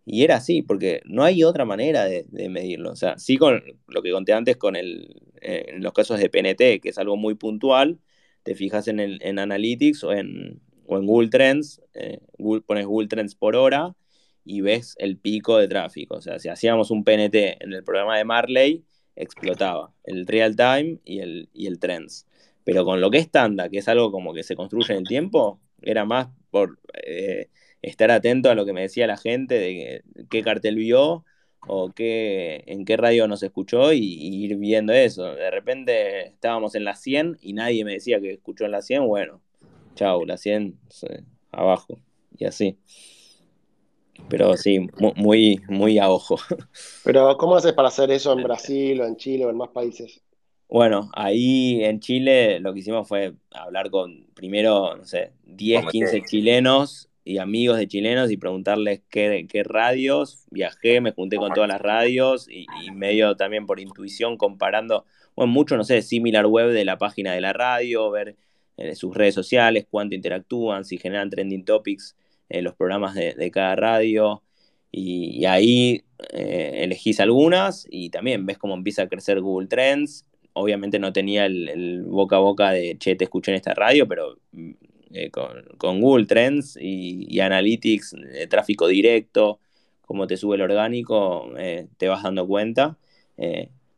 Y era así, porque no hay otra manera de, medirlo. O sea, sí con lo que conté antes con el, eh, en los casos de PNT, que es algo muy puntual, te fijas en, el, en Analytics o en, o en Google Trends, eh, pones Google Trends por hora y ves el pico de tráfico. O sea, si hacíamos un PNT en el programa de Marley, explotaba el real time y el, y el trends. Pero con lo que es Tanda, que es algo como que se construye en el tiempo, era más por eh, estar atento a lo que me decía la gente, de qué cartel vio o qué, en qué radio nos escuchó y, ir viendo eso. De repente estábamos en la 100 y nadie me decía que escuchó en la 100, bueno, chau, la 100 abajo y así. Pero sí, muy, muy a ojo. Pero, ¿cómo haces para hacer eso en Brasil o en Chile o en más países? Bueno, ahí en Chile lo que hicimos fue hablar con primero, no sé, 10, 15 chilenos y amigos de chilenos y preguntarles qué, qué radios. Viajé, me junté con todas las radios y, medio también por intuición comparando, bueno, mucho, no sé, similar web de la página de la radio, ver eh, sus redes sociales, cuánto interactúan, si generan trending topics eh, los programas de, cada radio, y, ahí eh, elegís algunas y también ves cómo empieza a crecer Google Trends. Obviamente no tenía el, boca a boca de, che, te escuché en esta radio, pero mm, eh, con, Google Trends y, Analytics, tráfico directo, cómo te sube el orgánico, te vas dando cuenta.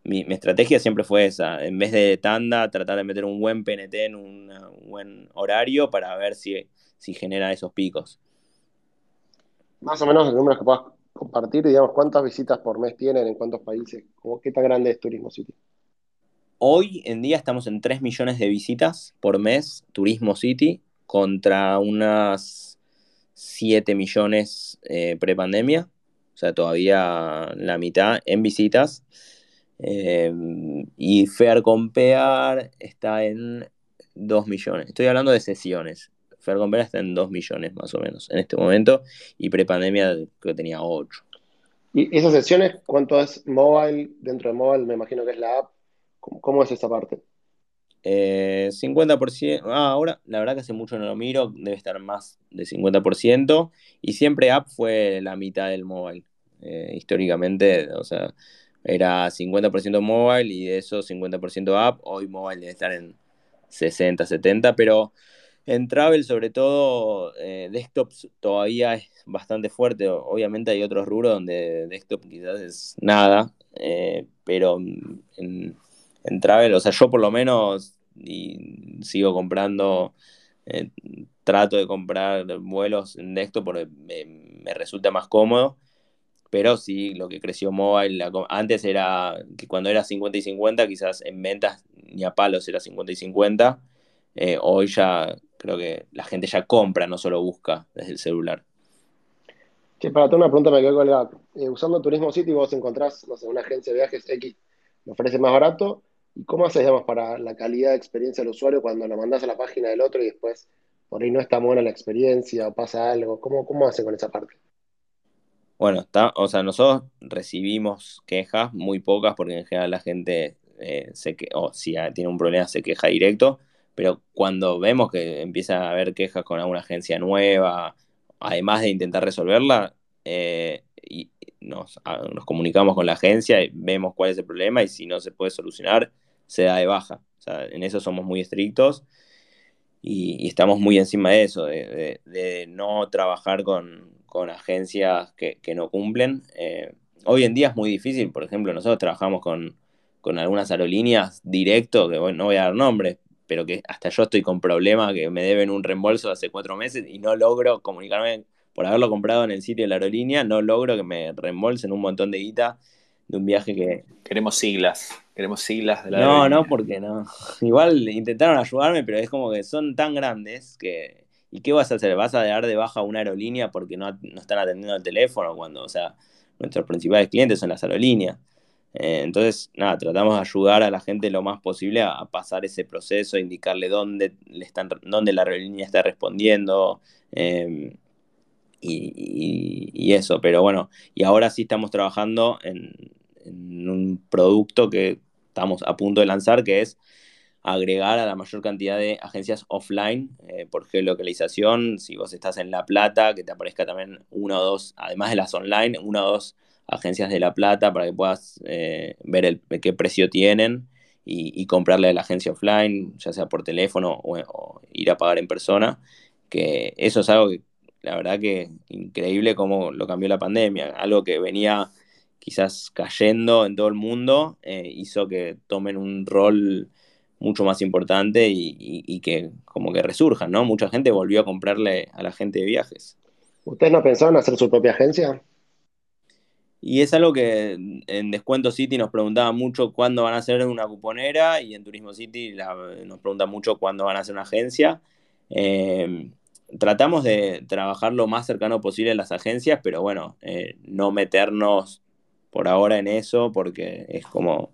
Mi, estrategia siempre fue esa, en vez de tanda, tratar de meter un buen PNT en un, buen horario para ver si, si genera esos picos más o menos el número que puedas compartir, digamos, cuántas visitas por mes tienen, en cuántos países, qué tan grande es Turismo City. Hoy en día estamos en 3 millones de visitas por mes, Turismo City, contra unas 7 millones eh, pre-pandemia, o sea, todavía la mitad en visitas. Eh, y Fair está en 2 millones. Estoy hablando de sesiones. Fergombera está en 2 millones más o menos en este momento y prepandemia creo que tenía 8. ¿Y esas sesiones cuánto es mobile? Dentro de mobile me imagino que es la app. ¿Cómo, es esa parte? 50%, eh, ah, ahora la verdad que hace mucho no lo miro, debe estar más de 50% y siempre app fue la mitad del mobile. Eh, históricamente, o sea, era 50% mobile y de eso 50% app, hoy mobile debe estar en 60, 70, pero en travel, sobre todo, eh, desktop todavía es bastante fuerte. Obviamente hay otros rubros donde desktop quizás es nada, eh, pero en, travel, o sea, yo por lo menos sigo comprando, eh, trato de comprar vuelos en desktop porque me, resulta más cómodo. Pero sí, lo que creció mobile, antes era que cuando era 50 y 50, quizás en ventas ni a palos era 50 y 50. Hoy ya creo que la gente ya compra, no solo busca desde el celular. Sí, para toda una pregunta me quedo colgada. Eh, usando Turismo City vos encontrás, no sé, una agencia de viajes X, me ofrece más barato. ¿Y cómo haces, digamos, para la calidad de experiencia del usuario cuando lo mandás a la página del otro y después por ahí no está buena la experiencia o pasa algo? ¿Cómo, cómo hacen con esa parte? Bueno, está, o sea, nosotros recibimos quejas, muy pocas, porque en general la gente eh, se que, o si tiene un problema se queja directo pero cuando vemos que empieza a haber quejas con alguna agencia nueva, además de intentar resolverla, eh, y nos, comunicamos con la agencia, y vemos cuál es el problema y si no se puede solucionar, se da de baja. O sea, en eso somos muy estrictos y, estamos muy encima de eso, de, no trabajar con, agencias que, no cumplen. Eh, hoy en día es muy difícil, por ejemplo, nosotros trabajamos con, algunas aerolíneas directo, que bueno, no voy a dar nombres, pero que hasta yo estoy con problemas que me deben un reembolso hace cuatro meses y no logro comunicarme por haberlo comprado en el sitio de la aerolínea, no logro que me reembolsen un montón de guita de un viaje que... Queremos siglas, queremos siglas de la No, no, porque no. Igual intentaron ayudarme, pero es como que son tan grandes que... ¿Y qué vas a hacer? ¿Vas a dar de baja una aerolínea porque no, no están atendiendo el teléfono cuando, o sea, nuestros principales clientes son las aerolíneas? Eh, entonces, nada, tratamos de ayudar a la gente lo más posible a, pasar ese proceso, indicarle dónde, le están, dónde la aerolínea está respondiendo, eh, y, eso, pero bueno, y ahora sí estamos trabajando en, un producto que estamos a punto de lanzar, que es agregar a la mayor cantidad de agencias offline eh, por geolocalización. Si vos estás en La Plata, que te aparezca también una o dos, además de las online, una o dos agencias de La Plata para que puedas eh, ver el, qué precio tienen y, comprarle a la agencia offline, ya sea por teléfono o, ir a pagar en persona. Que eso es algo que la verdad que increíble cómo lo cambió la pandemia. Algo que venía quizás cayendo en todo el mundo, eh, hizo que tomen un rol mucho más importante y, que como que resurjan, ¿no? Mucha gente volvió a comprarle a la gente de viajes. ¿Ustedes no pensaban hacer su propia agencia? Y es algo que en Descuento City nos preguntaba mucho cuándo van a hacer una cuponera y en Turismo City nos pregunta mucho cuándo van a hacer una agencia. Eh, tratamos de trabajar lo más cercano posible en las agencias, pero bueno, eh, no meternos por ahora en eso porque es como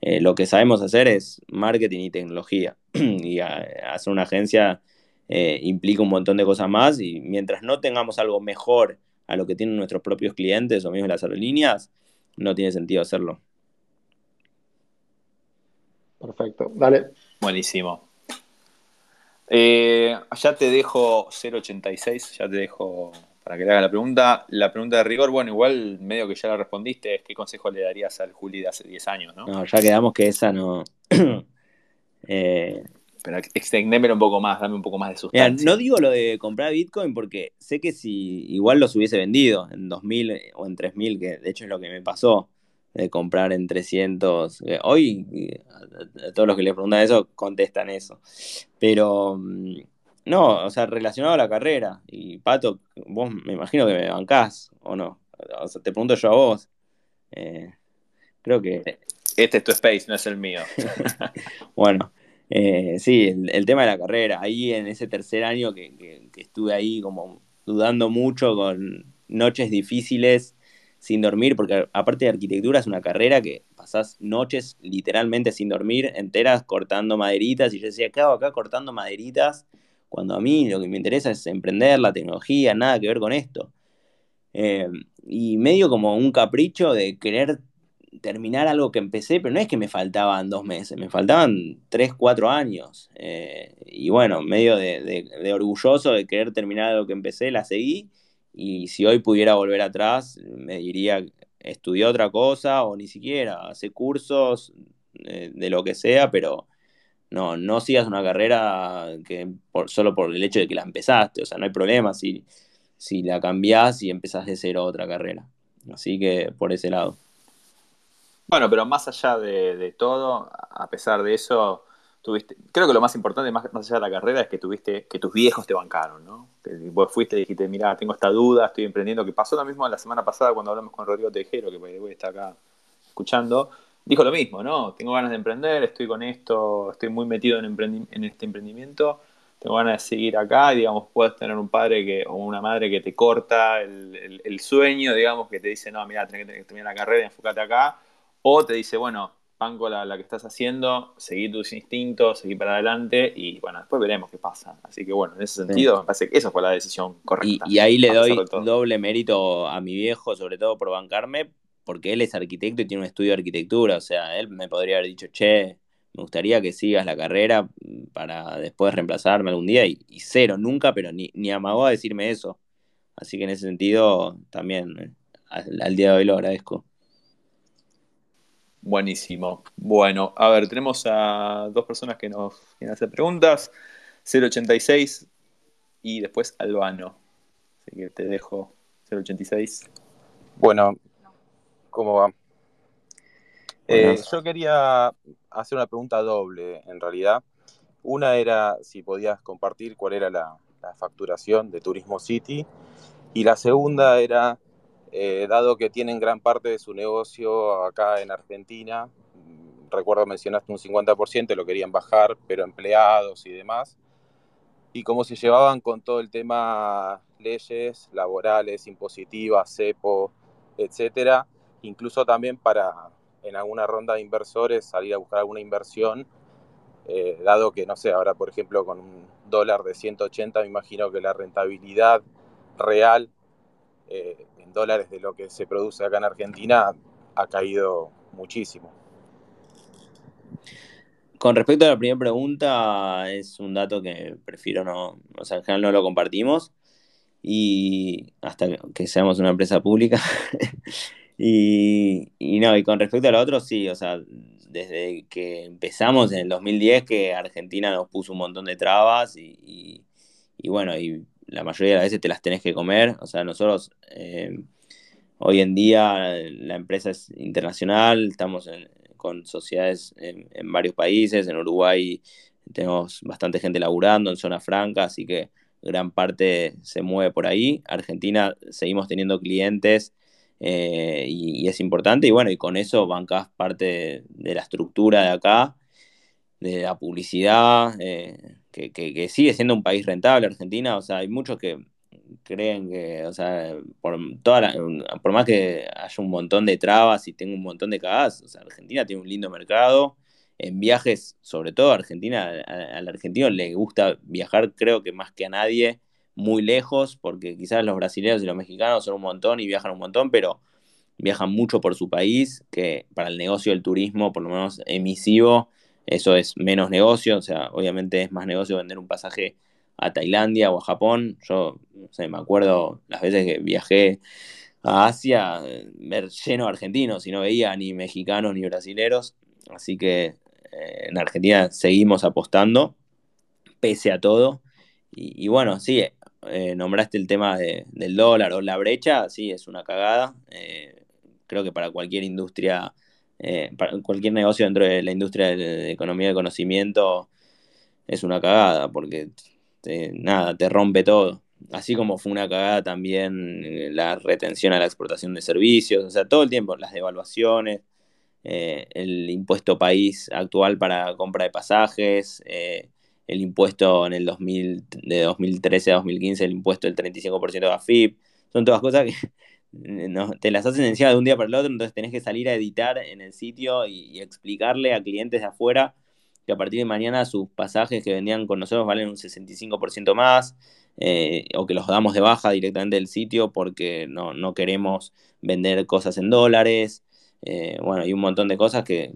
eh, lo que sabemos hacer es marketing y tecnología y hacer una agencia implica un montón de cosas más y mientras no tengamos algo mejor a lo que tienen nuestros propios clientes o mismo las aerolíneas, no tiene sentido hacerlo. Perfecto, dale. Buenísimo. Eh, ya te dejo 086, ya te dejo para que le haga la pregunta. La pregunta de rigor, bueno, igual medio que ya la respondiste, es qué consejo le darías al Juli de hace 10 años, ¿no? No, ya quedamos que esa no... eh... Pero extendémelo un poco más, dame un poco más de sustancia. no digo lo de comprar Bitcoin porque sé que si igual los hubiese vendido en 2000 o en 3000, que de hecho es lo que me pasó, de comprar en 300. Eh, hoy, a, todos los que le preguntan eso, contestan eso. Pero, mm, no, o sea, relacionado a la carrera. Y Pato, vos me imagino que me bancás, ¿o no? O sea, te pregunto yo a vos. Eh, creo que... Este es tu space, no es el mío. bueno, eh, sí, el, tema de la carrera. Ahí en ese tercer año que estuve ahí como dudando mucho con noches difíciles sin dormir, porque aparte de arquitectura es una carrera que pasás noches literalmente sin dormir, enteras cortando maderitas, y yo decía, ¿qué hago acá cortando maderitas? Cuando a mí lo que me interesa es emprender la tecnología, nada que ver con esto. Eh, y medio como un capricho de querer terminar algo que empecé, pero no es que me faltaban dos meses, me faltaban tres, cuatro años. Eh, y bueno, medio de, orgulloso de querer terminar algo que empecé, la seguí y si hoy pudiera volver atrás, me diría, estudié otra cosa o ni siquiera, hace cursos eh, de, lo que sea, pero no, no sigas una carrera que por, solo por el hecho de que la empezaste, o sea, no hay problema si, si la cambiás y empezás de cero otra carrera. Así que por ese lado. Bueno, pero más allá de, de todo, a pesar de eso, creo que lo más importante, más, allá de la carrera, es que tuviste, que tus viejos te bancaron, ¿no? Que vos fuiste y dijiste, mira, tengo esta duda, estoy emprendiendo, que pasó lo mismo la semana pasada cuando hablamos con Rodrigo Tejero, que voy estar acá escuchando, dijo lo mismo, ¿no? Tengo ganas de emprender, estoy con esto, estoy muy metido en, en este emprendimiento, tengo ganas de seguir acá, y digamos, puedes tener un padre que, o una madre que te corta el, sueño, digamos, que te dice, no, mira, tenés que terminar la carrera, enfócate acá, o te dice, bueno, banco la, la, que estás haciendo, seguí tus instintos, seguí para adelante y bueno, después veremos qué pasa. Así que bueno, en ese sentido me parece que esa fue la decisión correcta. Y, ahí le doy doble mérito a mi viejo, sobre todo por bancarme, porque él es arquitecto y tiene un estudio de arquitectura, o sea, él me podría haber dicho, che, me gustaría que sigas la carrera para después reemplazarme algún día y, cero, nunca, pero ni, ni amagó a decirme eso. Así que en ese sentido también al, día de hoy lo agradezco. Buenísimo. Bueno, a ver, tenemos a dos personas que nos quieren hacer preguntas. 086 y después Albano. Así que te dejo 086. Bueno, ¿cómo va? Eh, yo quería hacer una pregunta doble, en realidad. Una era si podías compartir cuál era la, facturación de Turismo City. Y la segunda era, eh, dado que tienen gran parte de su negocio acá en Argentina, mm, recuerdo mencionaste un 50%, lo querían bajar, pero empleados y demás. Y cómo se llevaban con todo el tema leyes laborales, impositivas, CEPO, etcétera, incluso también para en alguna ronda de inversores salir a buscar alguna inversión, eh, dado que, no sé, ahora por ejemplo con un dólar de 180 me imagino que la rentabilidad real eh, en dólares de lo que se produce acá en Argentina ha caído muchísimo. Con respecto a la primera pregunta, es un dato que prefiero no, o sea, en general no lo compartimos y hasta que seamos una empresa pública. y, no, y con respecto a lo otro, sí, o sea, desde que empezamos en el 2010 que Argentina nos puso un montón de trabas y, bueno, y la mayoría de las veces te las tenés que comer, o sea, nosotros eh, hoy en día la empresa es internacional, estamos con sociedades en, varios países, en Uruguay tenemos bastante gente laburando en zona franca, así que gran parte se mueve por ahí. Argentina seguimos teniendo clientes eh, y, es importante. Y bueno, y con eso bancás parte de, la estructura de acá, de la publicidad, eh, que, sigue siendo un país rentable Argentina, o sea, hay muchos que creen que, o sea, por, toda por más que haya un montón de trabas y tenga un montón de cagadas, o sea, Argentina tiene un lindo mercado en viajes, sobre todo Argentina, al argentino le gusta viajar, creo que más que a nadie, muy lejos, porque quizás los brasileños y los mexicanos son un montón y viajan un montón, pero viajan mucho por su país, que para el negocio del turismo, por lo menos emisivo, eso es menos negocio, o sea, obviamente es más negocio vender un pasaje a Tailandia o a Japón. Yo, no me acuerdo las veces que viajé a Asia, ver lleno de argentinos y no veía ni mexicanos ni brasileros. Así que eh, en Argentina seguimos apostando, pese a todo. Y, bueno, sí, eh, nombraste el tema del dólar o la brecha, sí, es una cagada. Eh, creo que para cualquier industria, para cualquier negocio dentro de la industria de, economía de conocimiento, es una cagada, porque nada, te rompe todo. Así como fue una cagada también la retención a la exportación de servicios, o sea, todo el tiempo, las devaluaciones, eh, el impuesto país actual para compra de pasajes, eh, el impuesto en el 2000, de 2013 a 2015, el impuesto del 35% de AFIP, son todas cosas que te las hacen encima de un día para el otro, entonces tenés que salir a editar en el sitio y, explicarle a clientes de afuera que a partir de mañana sus pasajes que vendían con nosotros valen un 65% más, eh, o que los damos de baja directamente del sitio porque no, no queremos vender cosas en dólares. Eh, bueno, hay un montón de cosas que,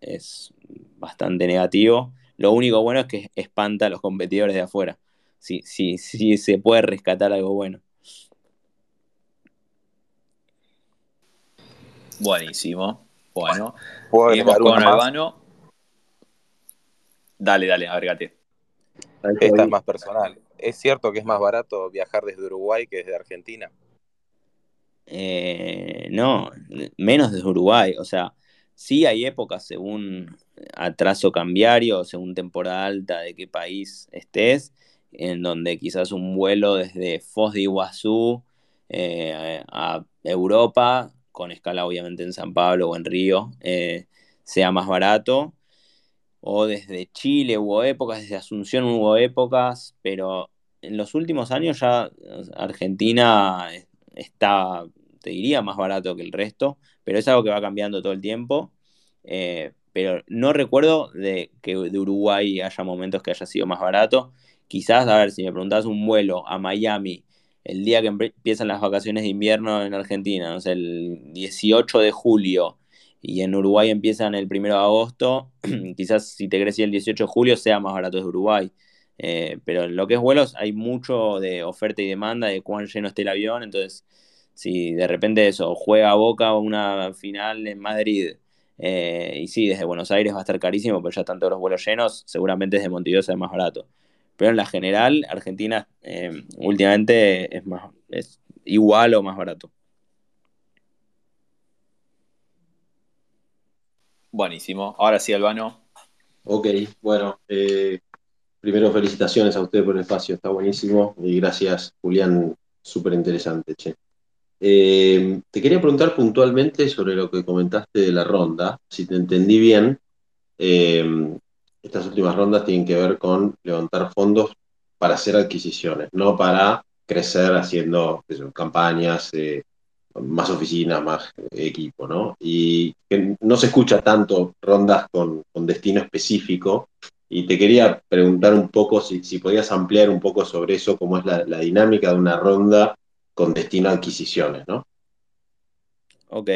es bastante negativo. Lo único bueno es que espanta a los competidores de afuera. Sí, sí, sí se puede rescatar algo bueno. Buenísimo. Bueno, seguimos con Albano. Dale, dale, agregate. Esta es más personal. ¿Es cierto que es más barato viajar desde Uruguay que desde Argentina? Eh, no, menos desde Uruguay. O sea, sí hay épocas según atraso cambiario, según temporada alta de qué país estés, en donde quizás un vuelo desde Foz de Iguazú eh, a Europa, con escala obviamente en San Pablo o en Río, eh, sea más barato. O desde Chile hubo épocas, desde Asunción hubo épocas, pero en los últimos años ya Argentina está, te diría, más barato que el resto, pero es algo que va cambiando todo el tiempo. Eh, pero no recuerdo de que de Uruguay haya momentos que haya sido más barato. Quizás, a ver, si me preguntas un vuelo a Miami el día que empiezan las vacaciones de invierno en Argentina, no sé, el 18 de julio, y en Uruguay empiezan el 1 de agosto, quizás si te crees el 18 de julio sea más barato de Uruguay. Eh, pero en lo que es vuelos hay mucho de oferta y demanda, de cuán lleno esté el avión, entonces si de repente eso, juega Boca una final en Madrid, eh, y sí, desde Buenos Aires va a estar carísimo, pero ya están todos los vuelos llenos, seguramente desde Montevideo sea más barato. Pero en la general, Argentina eh, últimamente es, más, es igual o más barato. Buenísimo. Ahora sí, Albano. Ok, bueno, eh, primero felicitaciones a usted por el espacio, está buenísimo. Y gracias, Julián, súper interesante, che. Eh, te quería preguntar puntualmente sobre lo que comentaste de la ronda. Si te entendí bien, eh, estas últimas rondas tienen que ver con levantar fondos para hacer adquisiciones, no para crecer haciendo campañas, eh, más oficinas, más equipo, ¿no? Y no se escucha tanto rondas con, destino específico. Y te quería preguntar un poco si, podías ampliar un poco sobre eso, cómo es la, la dinámica de una ronda con destino a adquisiciones, ¿no? Ok.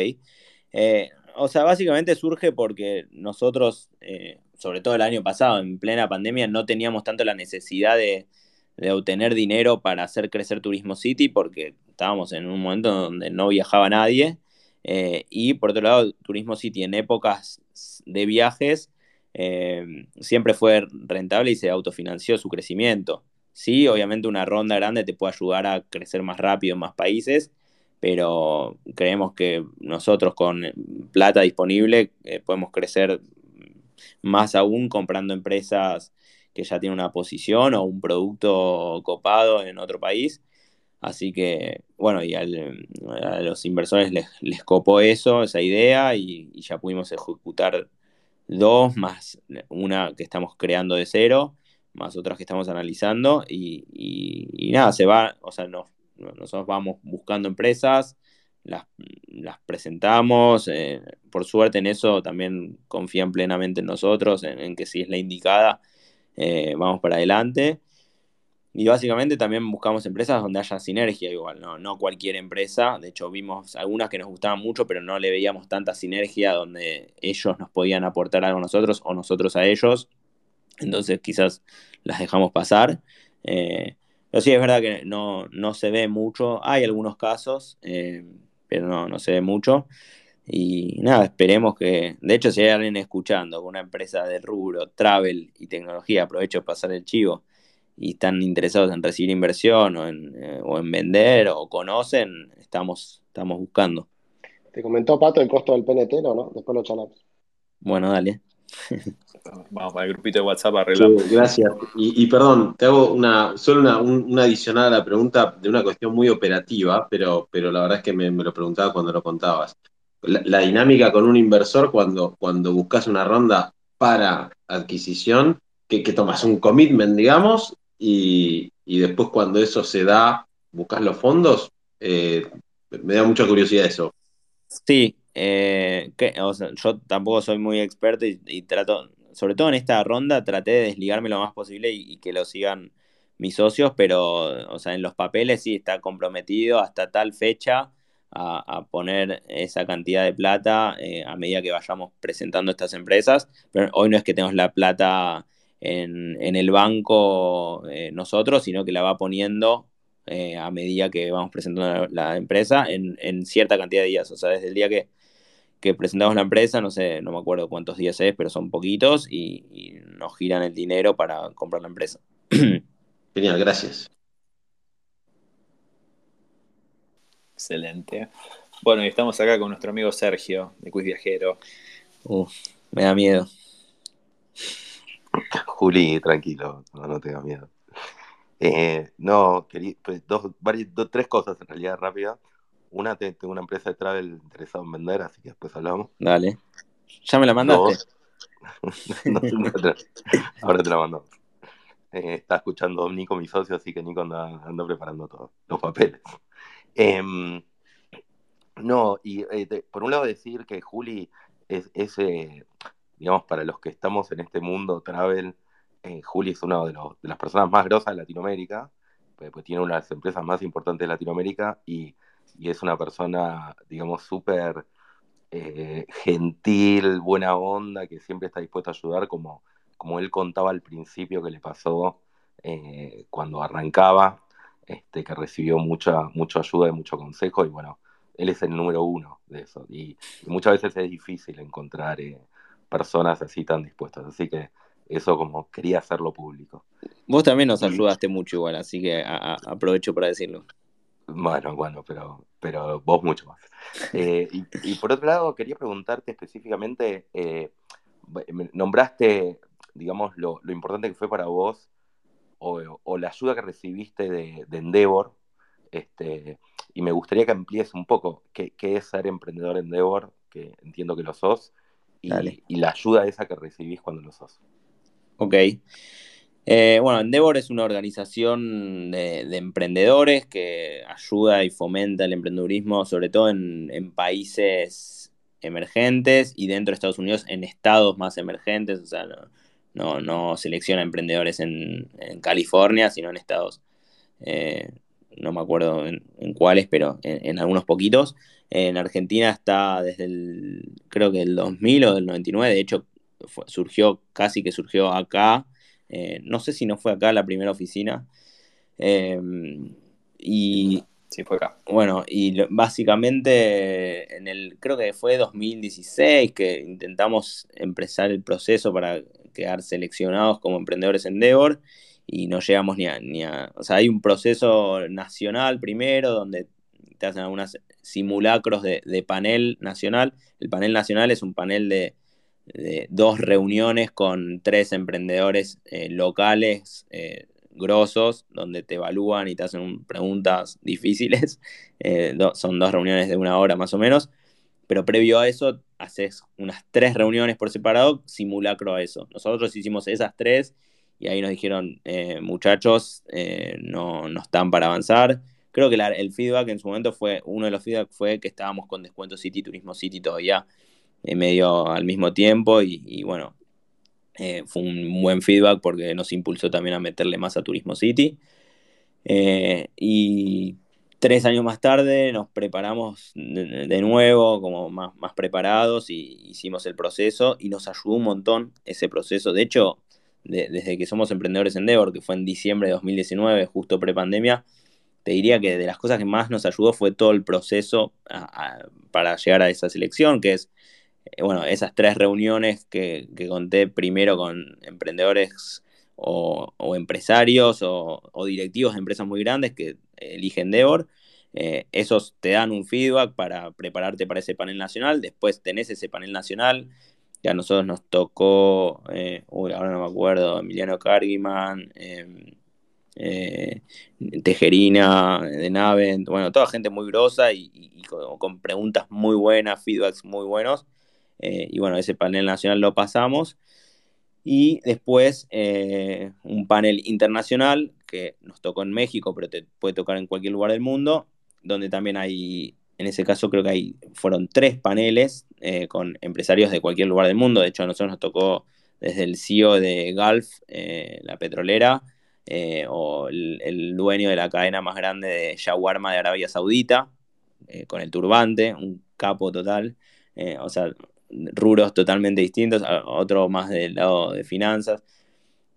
Eh, o sea, básicamente surge porque nosotros, eh, sobre todo el año pasado, en plena pandemia, no teníamos tanto la necesidad de, obtener dinero para hacer crecer Turismo City, porque estábamos en un momento donde no viajaba nadie. Eh, y por otro lado, Turismo City en épocas de viajes siempre fue rentable y se autofinanció su crecimiento. Sí, obviamente una ronda grande te puede ayudar a crecer más rápido en más países, pero creemos que nosotros con plata disponible eh, podemos crecer más aún comprando empresas que ya tienen una posición o un producto copado en otro país. Así que, bueno, y a los inversores les, les, copó eso, esa idea, y, ya pudimos ejecutar dos más una que estamos creando de cero más otras que estamos analizando y, nada, se va, o sea, nosotros vamos buscando empresas, las, presentamos, eh, por suerte en eso también confían plenamente en nosotros, en, que si es la indicada, eh, vamos para adelante. Y básicamente también buscamos empresas donde haya sinergia igual, ¿no? no cualquier empresa. De hecho, vimos algunas que nos gustaban mucho, pero no le veíamos tanta sinergia donde ellos nos podían aportar algo a nosotros o nosotros a ellos. Entonces quizás las dejamos pasar. Eh, pero sí es verdad que no, se ve mucho. Hay algunos casos, pero no, no se ve mucho. Y nada, esperemos que, de hecho, si hay alguien escuchando una empresa de rubro, travel y tecnología, aprovecho para pasar el chivo, y están interesados en recibir inversión o en, eh, o en vender o conocen, estamos, estamos buscando. Te comentó Pato el costo del PNT, ¿no? Después lo charlamos. Bueno, dale. Vamos para el grupito de WhatsApp a arreglar. gracias. Y, perdón, te hago una, solo una, una, adicional a la pregunta de una cuestión muy operativa, pero, pero la verdad es que me, lo preguntaba cuando lo contabas. La, dinámica con un inversor cuando, cuando buscas una ronda para adquisición, que, tomas un commitment, digamos, y, después cuando eso se da, buscas los fondos. Eh, me da mucha curiosidad eso. Sí, eh, que, yo tampoco soy muy experto y, trato, sobre todo en esta ronda, traté de desligarme lo más posible y, que lo sigan mis socios, pero, o sea, en los papeles sí está comprometido hasta tal fecha a, poner esa cantidad de plata eh, a medida que vayamos presentando estas empresas, pero hoy no es que tenemos la plata en, el banco eh, nosotros, sino que la va poniendo a medida que vamos presentando la, empresa en, en, cierta cantidad de días. O sea, desde el día que que presentamos la empresa, no sé, no me acuerdo cuántos días es, pero son poquitos y, nos giran el dinero para comprar la empresa. Genial, gracias. Excelente. Bueno, y estamos acá con nuestro amigo Sergio, de Quiz Viajero. me da miedo. Juli, tranquilo, no, tenga miedo. Eh, no, quería, pues, dos, dos, tres cosas en realidad rápidas. Una, tengo una empresa de travel interesado en vender, así que después hablamos. Dale. ¿Ya me la mandaste? ahora te la mando. Eh, está escuchando Nico, mi socio, así que Nico anda, preparando todos los papeles. Em, no, y eh, por un lado decir que Juli es, ese, digamos, para los que estamos en este mundo travel, eh, Juli es una de, de, las personas más grosas de Latinoamérica, pues, pues, tiene una de las empresas más importantes de Latinoamérica y y es una persona, digamos, súper eh, gentil, buena onda, que siempre está dispuesto a ayudar, como, como él contaba al principio que le pasó eh, cuando arrancaba. este, que recibió mucha, mucha ayuda y mucho consejo, y bueno, él es el número uno de eso. Y, muchas veces es difícil encontrar eh, personas así tan dispuestas. Así que eso como quería hacerlo público. Vos también nos ayudaste mucho igual, así que aprovecho para decirlo. Bueno, bueno, pero, pero vos mucho más. Eh, y, por otro lado, quería preguntarte específicamente, eh, nombraste, digamos, lo, importante que fue para vos o, la ayuda que recibiste de, Endeavor, este, y me gustaría que amplíes un poco qué, es ser emprendedor Endeavor, que entiendo que lo sos, y, y la ayuda esa que recibís cuando lo sos. Ok. Eh, bueno, Endeavor es una organización de, emprendedores que ayuda y fomenta el emprendedurismo, sobre todo en, países emergentes y dentro de Estados Unidos en estados más emergentes. O sea, no, selecciona emprendedores en, California, sino en estados, eh, no me acuerdo en, cuáles, pero en, algunos poquitos. En Argentina está desde el, creo que el 2000 o del 99, de hecho surgió, casi que surgió acá. Eh, no sé si no fue acá la primera oficina. Em, y. Sí, fue acá. Bueno, y básicamente en el, creo que fue 2016 que intentamos empezar el proceso para quedar seleccionados como emprendedores en Endeavor y no llegamos ni a, ni a, o sea, hay un proceso nacional primero donde te hacen algunos simulacros de, panel nacional. El panel nacional es un panel de, dos reuniones con tres emprendedores eh, locales eh, grosos, donde te evalúan y te hacen preguntas difíciles. Eh, son dos reuniones de una hora más o menos, pero previo a eso haces unas tres reuniones por separado, simulacro a eso. Nosotros hicimos esas tres y ahí nos dijeron, muchachos, no, no están para avanzar. Creo que el feedback en su momento fue, uno de los feedback fue que estábamos con descuento City, Turismo City todavía medio al mismo tiempo y, bueno, eh, fue un buen feedback porque nos impulsó también a meterle más a Turismo City. Eh, y tres años más tarde nos preparamos de, nuevo, como más, más preparados, y hicimos el proceso y nos ayudó un montón ese proceso. De hecho, desde que somos emprendedores en Endeavor, que fue en diciembre de 2019, justo pre-pandemia, te diría que de las cosas que más nos ayudó fue todo el proceso para llegar a esa selección, que es eh, bueno, esas tres reuniones que, conté primero con emprendedores o, empresarios o, directivos de empresas muy grandes que eligen Devor, eh, esos te dan un feedback para prepararte para ese panel nacional, después tenés ese panel nacional, que a nosotros nos tocó, eh, uy, ahora no me acuerdo, Emiliano Cargiman, em, Tejerina, de Navent, bueno, toda gente muy grosa y, con, preguntas muy buenas, feedbacks muy buenos. Eh, y bueno, ese panel nacional lo pasamos. Y después eh, un panel internacional que nos tocó en México, pero te puede tocar en cualquier lugar del mundo, donde también hay, en ese caso creo que hay, fueron tres paneles eh, con empresarios de cualquier lugar del mundo. De hecho, a nosotros nos tocó desde el CEO de Gulf, la petrolera, o el, el, dueño de la cadena más grande de shawarma de Arabia Saudita, con el turbante, un capo total. o sea, rubros totalmente distintos, otro más del lado de finanzas.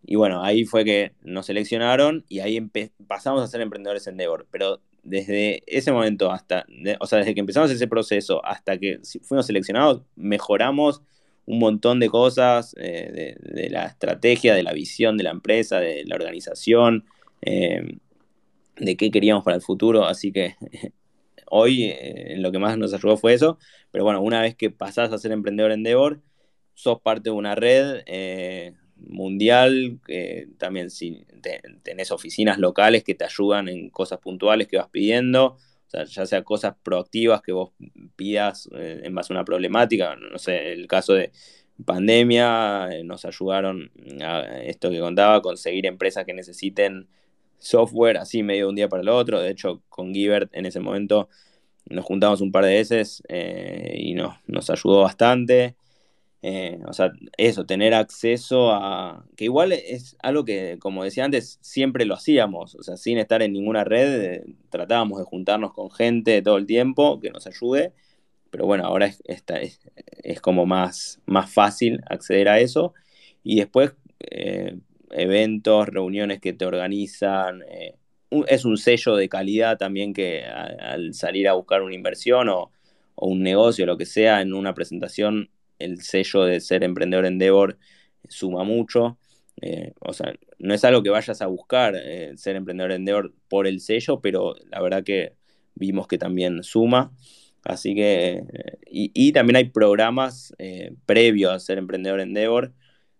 Y bueno, ahí fue que nos seleccionaron y ahí pasamos a ser emprendedores en Endeavor. Pero desde ese momento hasta, o sea, desde que empezamos ese proceso hasta que fuimos seleccionados, mejoramos un montón de cosas eh, de, la estrategia, de la visión de la empresa, de la organización, eh, de qué queríamos para el futuro. Así que hoy eh, lo que más nos ayudó fue eso, pero bueno, una vez que pasás a ser emprendedor en Endeavor, sos parte de una red eh, mundial, también si tenés oficinas locales que te ayudan en cosas puntuales que vas pidiendo, o sea, ya sea cosas proactivas que vos pidas eh, en base a una problemática, no sé, el caso de pandemia, nos ayudaron a esto que contaba, conseguir empresas que necesiten software así medio de un día para el otro. De hecho, con Givert en ese momento nos juntamos un par de veces eh, y nos, ayudó bastante. Eh, o sea, eso, tener acceso a... que igual es algo que, como decía antes, siempre lo hacíamos, o sea, sin estar en ninguna red, eh, tratábamos de juntarnos con gente todo el tiempo que nos ayude, pero bueno, ahora es, es, es, como más, más fácil acceder a eso. Y después, eventos, reuniones que te organizan, eh, es un sello de calidad también que al salir a buscar una inversión o, un negocio, lo que sea, en una presentación, el sello de ser emprendedor Endeavor suma mucho. Eh, o sea, no es algo que vayas a buscar eh, ser emprendedor Endeavor por el sello, pero la verdad que vimos que también suma. Así que, y, también hay programas previos a ser emprendedor Endeavor.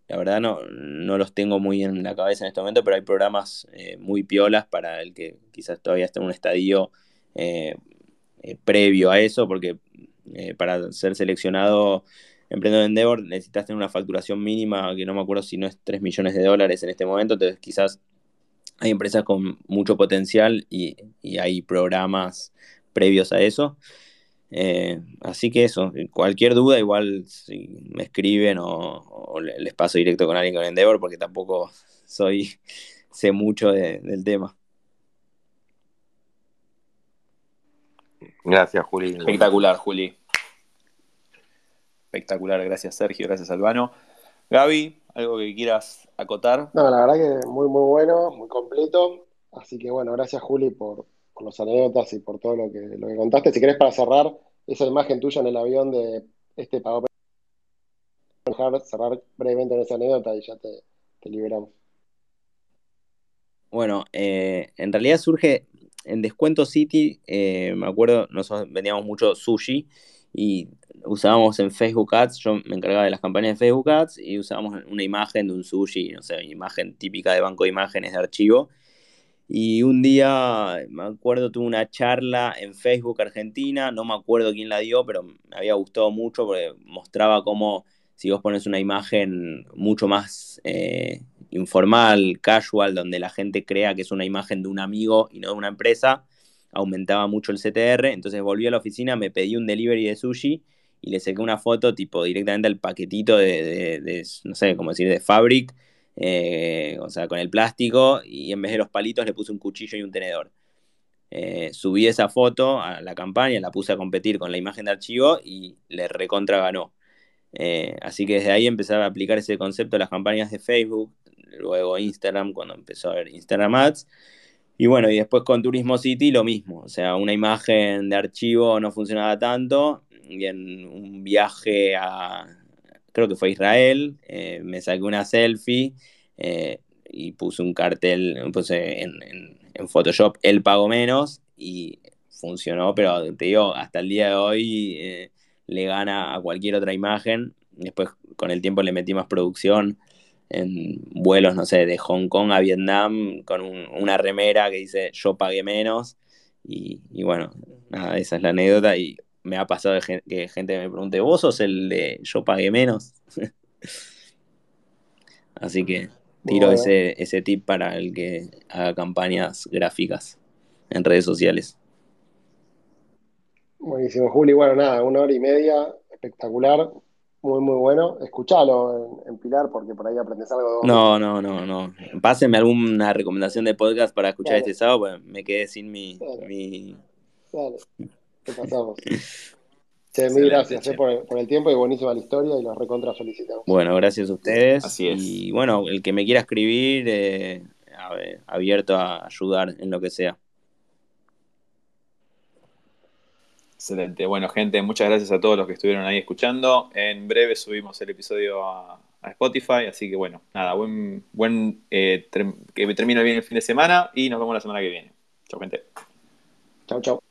La verdad no, no los tengo muy en la cabeza en este momento, pero hay programas eh, muy piolas para el que quizás todavía esté en un estadio eh, previo a eso, porque para ser seleccionado emprendedor Endeavor necesitas tener una facturación mínima, que no me acuerdo si no es 3 millones de dólares en este momento, entonces quizás hay empresas con mucho potencial y, y hay programas previos a eso. Eh, así que eso, cualquier duda igual si me escriben o, les paso directo con alguien con Endeavor porque tampoco soy, sé mucho del tema. Gracias, Juli. Espectacular, Juli. Espectacular, gracias Sergio, gracias Albano. Gaby, ¿algo que quieras acotar? No, la verdad que muy, muy bueno, muy completo. Así que bueno, gracias Juli por, por los anécdotas y por todo lo que, lo que contaste. Si querés para cerrar esa imagen tuya en el avión de este pago dejar cerrar brevemente en esa anécdota y ya te, liberamos. Bueno, eh, en realidad surge en Descuento City, eh, me acuerdo, nosotros vendíamos mucho sushi y usábamos en Facebook Ads, yo me encargaba de las campañas de Facebook Ads y usábamos una imagen de un sushi, no sé, imagen típica de banco de imágenes de archivo y un día, me acuerdo, tuve una charla en Facebook Argentina, no me acuerdo quién la dio, pero me había gustado mucho porque mostraba cómo si vos pones una imagen mucho más eh, informal, casual, donde la gente crea que es una imagen de un amigo y no de una empresa, aumentaba mucho el CTR. Entonces volví a la oficina, me pedí un delivery de sushi y le saqué una foto tipo directamente al paquetito de, de no sé, cómo decir, de Fabric eh, o sea, con el plástico, y en vez de los palitos le puse un cuchillo y un tenedor. Eh, subí esa foto a la campaña, la puse a competir con la imagen de archivo y le recontra ganó. Eh, así que desde ahí empecé a aplicar ese concepto a las campañas de Facebook, luego Instagram, cuando empezó a ver Instagram Ads. Y bueno, y después con Turismo City lo mismo, o sea, una imagen de archivo no funcionaba tanto y en un viaje a, creo que fue Israel, eh, me saqué una selfie eh, y puse un cartel, puse en, Photoshop el pago menos y funcionó, pero te digo, hasta el día de hoy eh, le gana a cualquier otra imagen. Después con el tiempo le metí más producción en vuelos, no sé, de Hong Kong a Vietnam con una remera que dice yo pagué menos. Y, y bueno, nada, esa es la anécdota y me ha pasado que gente me pregunte, ¿vos sos el de yo pagué menos? Así que tiro ese, ese tip para el que haga campañas gráficas en redes sociales. Buenísimo, Juli. Bueno, nada, una hora y media, espectacular, muy, muy bueno. Escuchalo en, Pilar porque por ahí aprendes algo. No, no, no, no. Pásenme alguna recomendación de podcast para escuchar este sábado, pues me quedé sin mi... mi... Dale pasamos. mil gracias eh, por, el, tiempo y buenísima la historia y los recontra felicitamos. Bueno, gracias a ustedes. Así es. Y bueno, el que me quiera escribir, eh, abierto a ayudar en lo que sea. Excelente. Bueno, gente, muchas gracias a todos los que estuvieron ahí escuchando. En breve subimos el episodio a, Spotify, así que bueno, nada, buen, buen eh, que termine bien el fin de semana y nos vemos la semana que viene. Chau, gente. Chau, chau.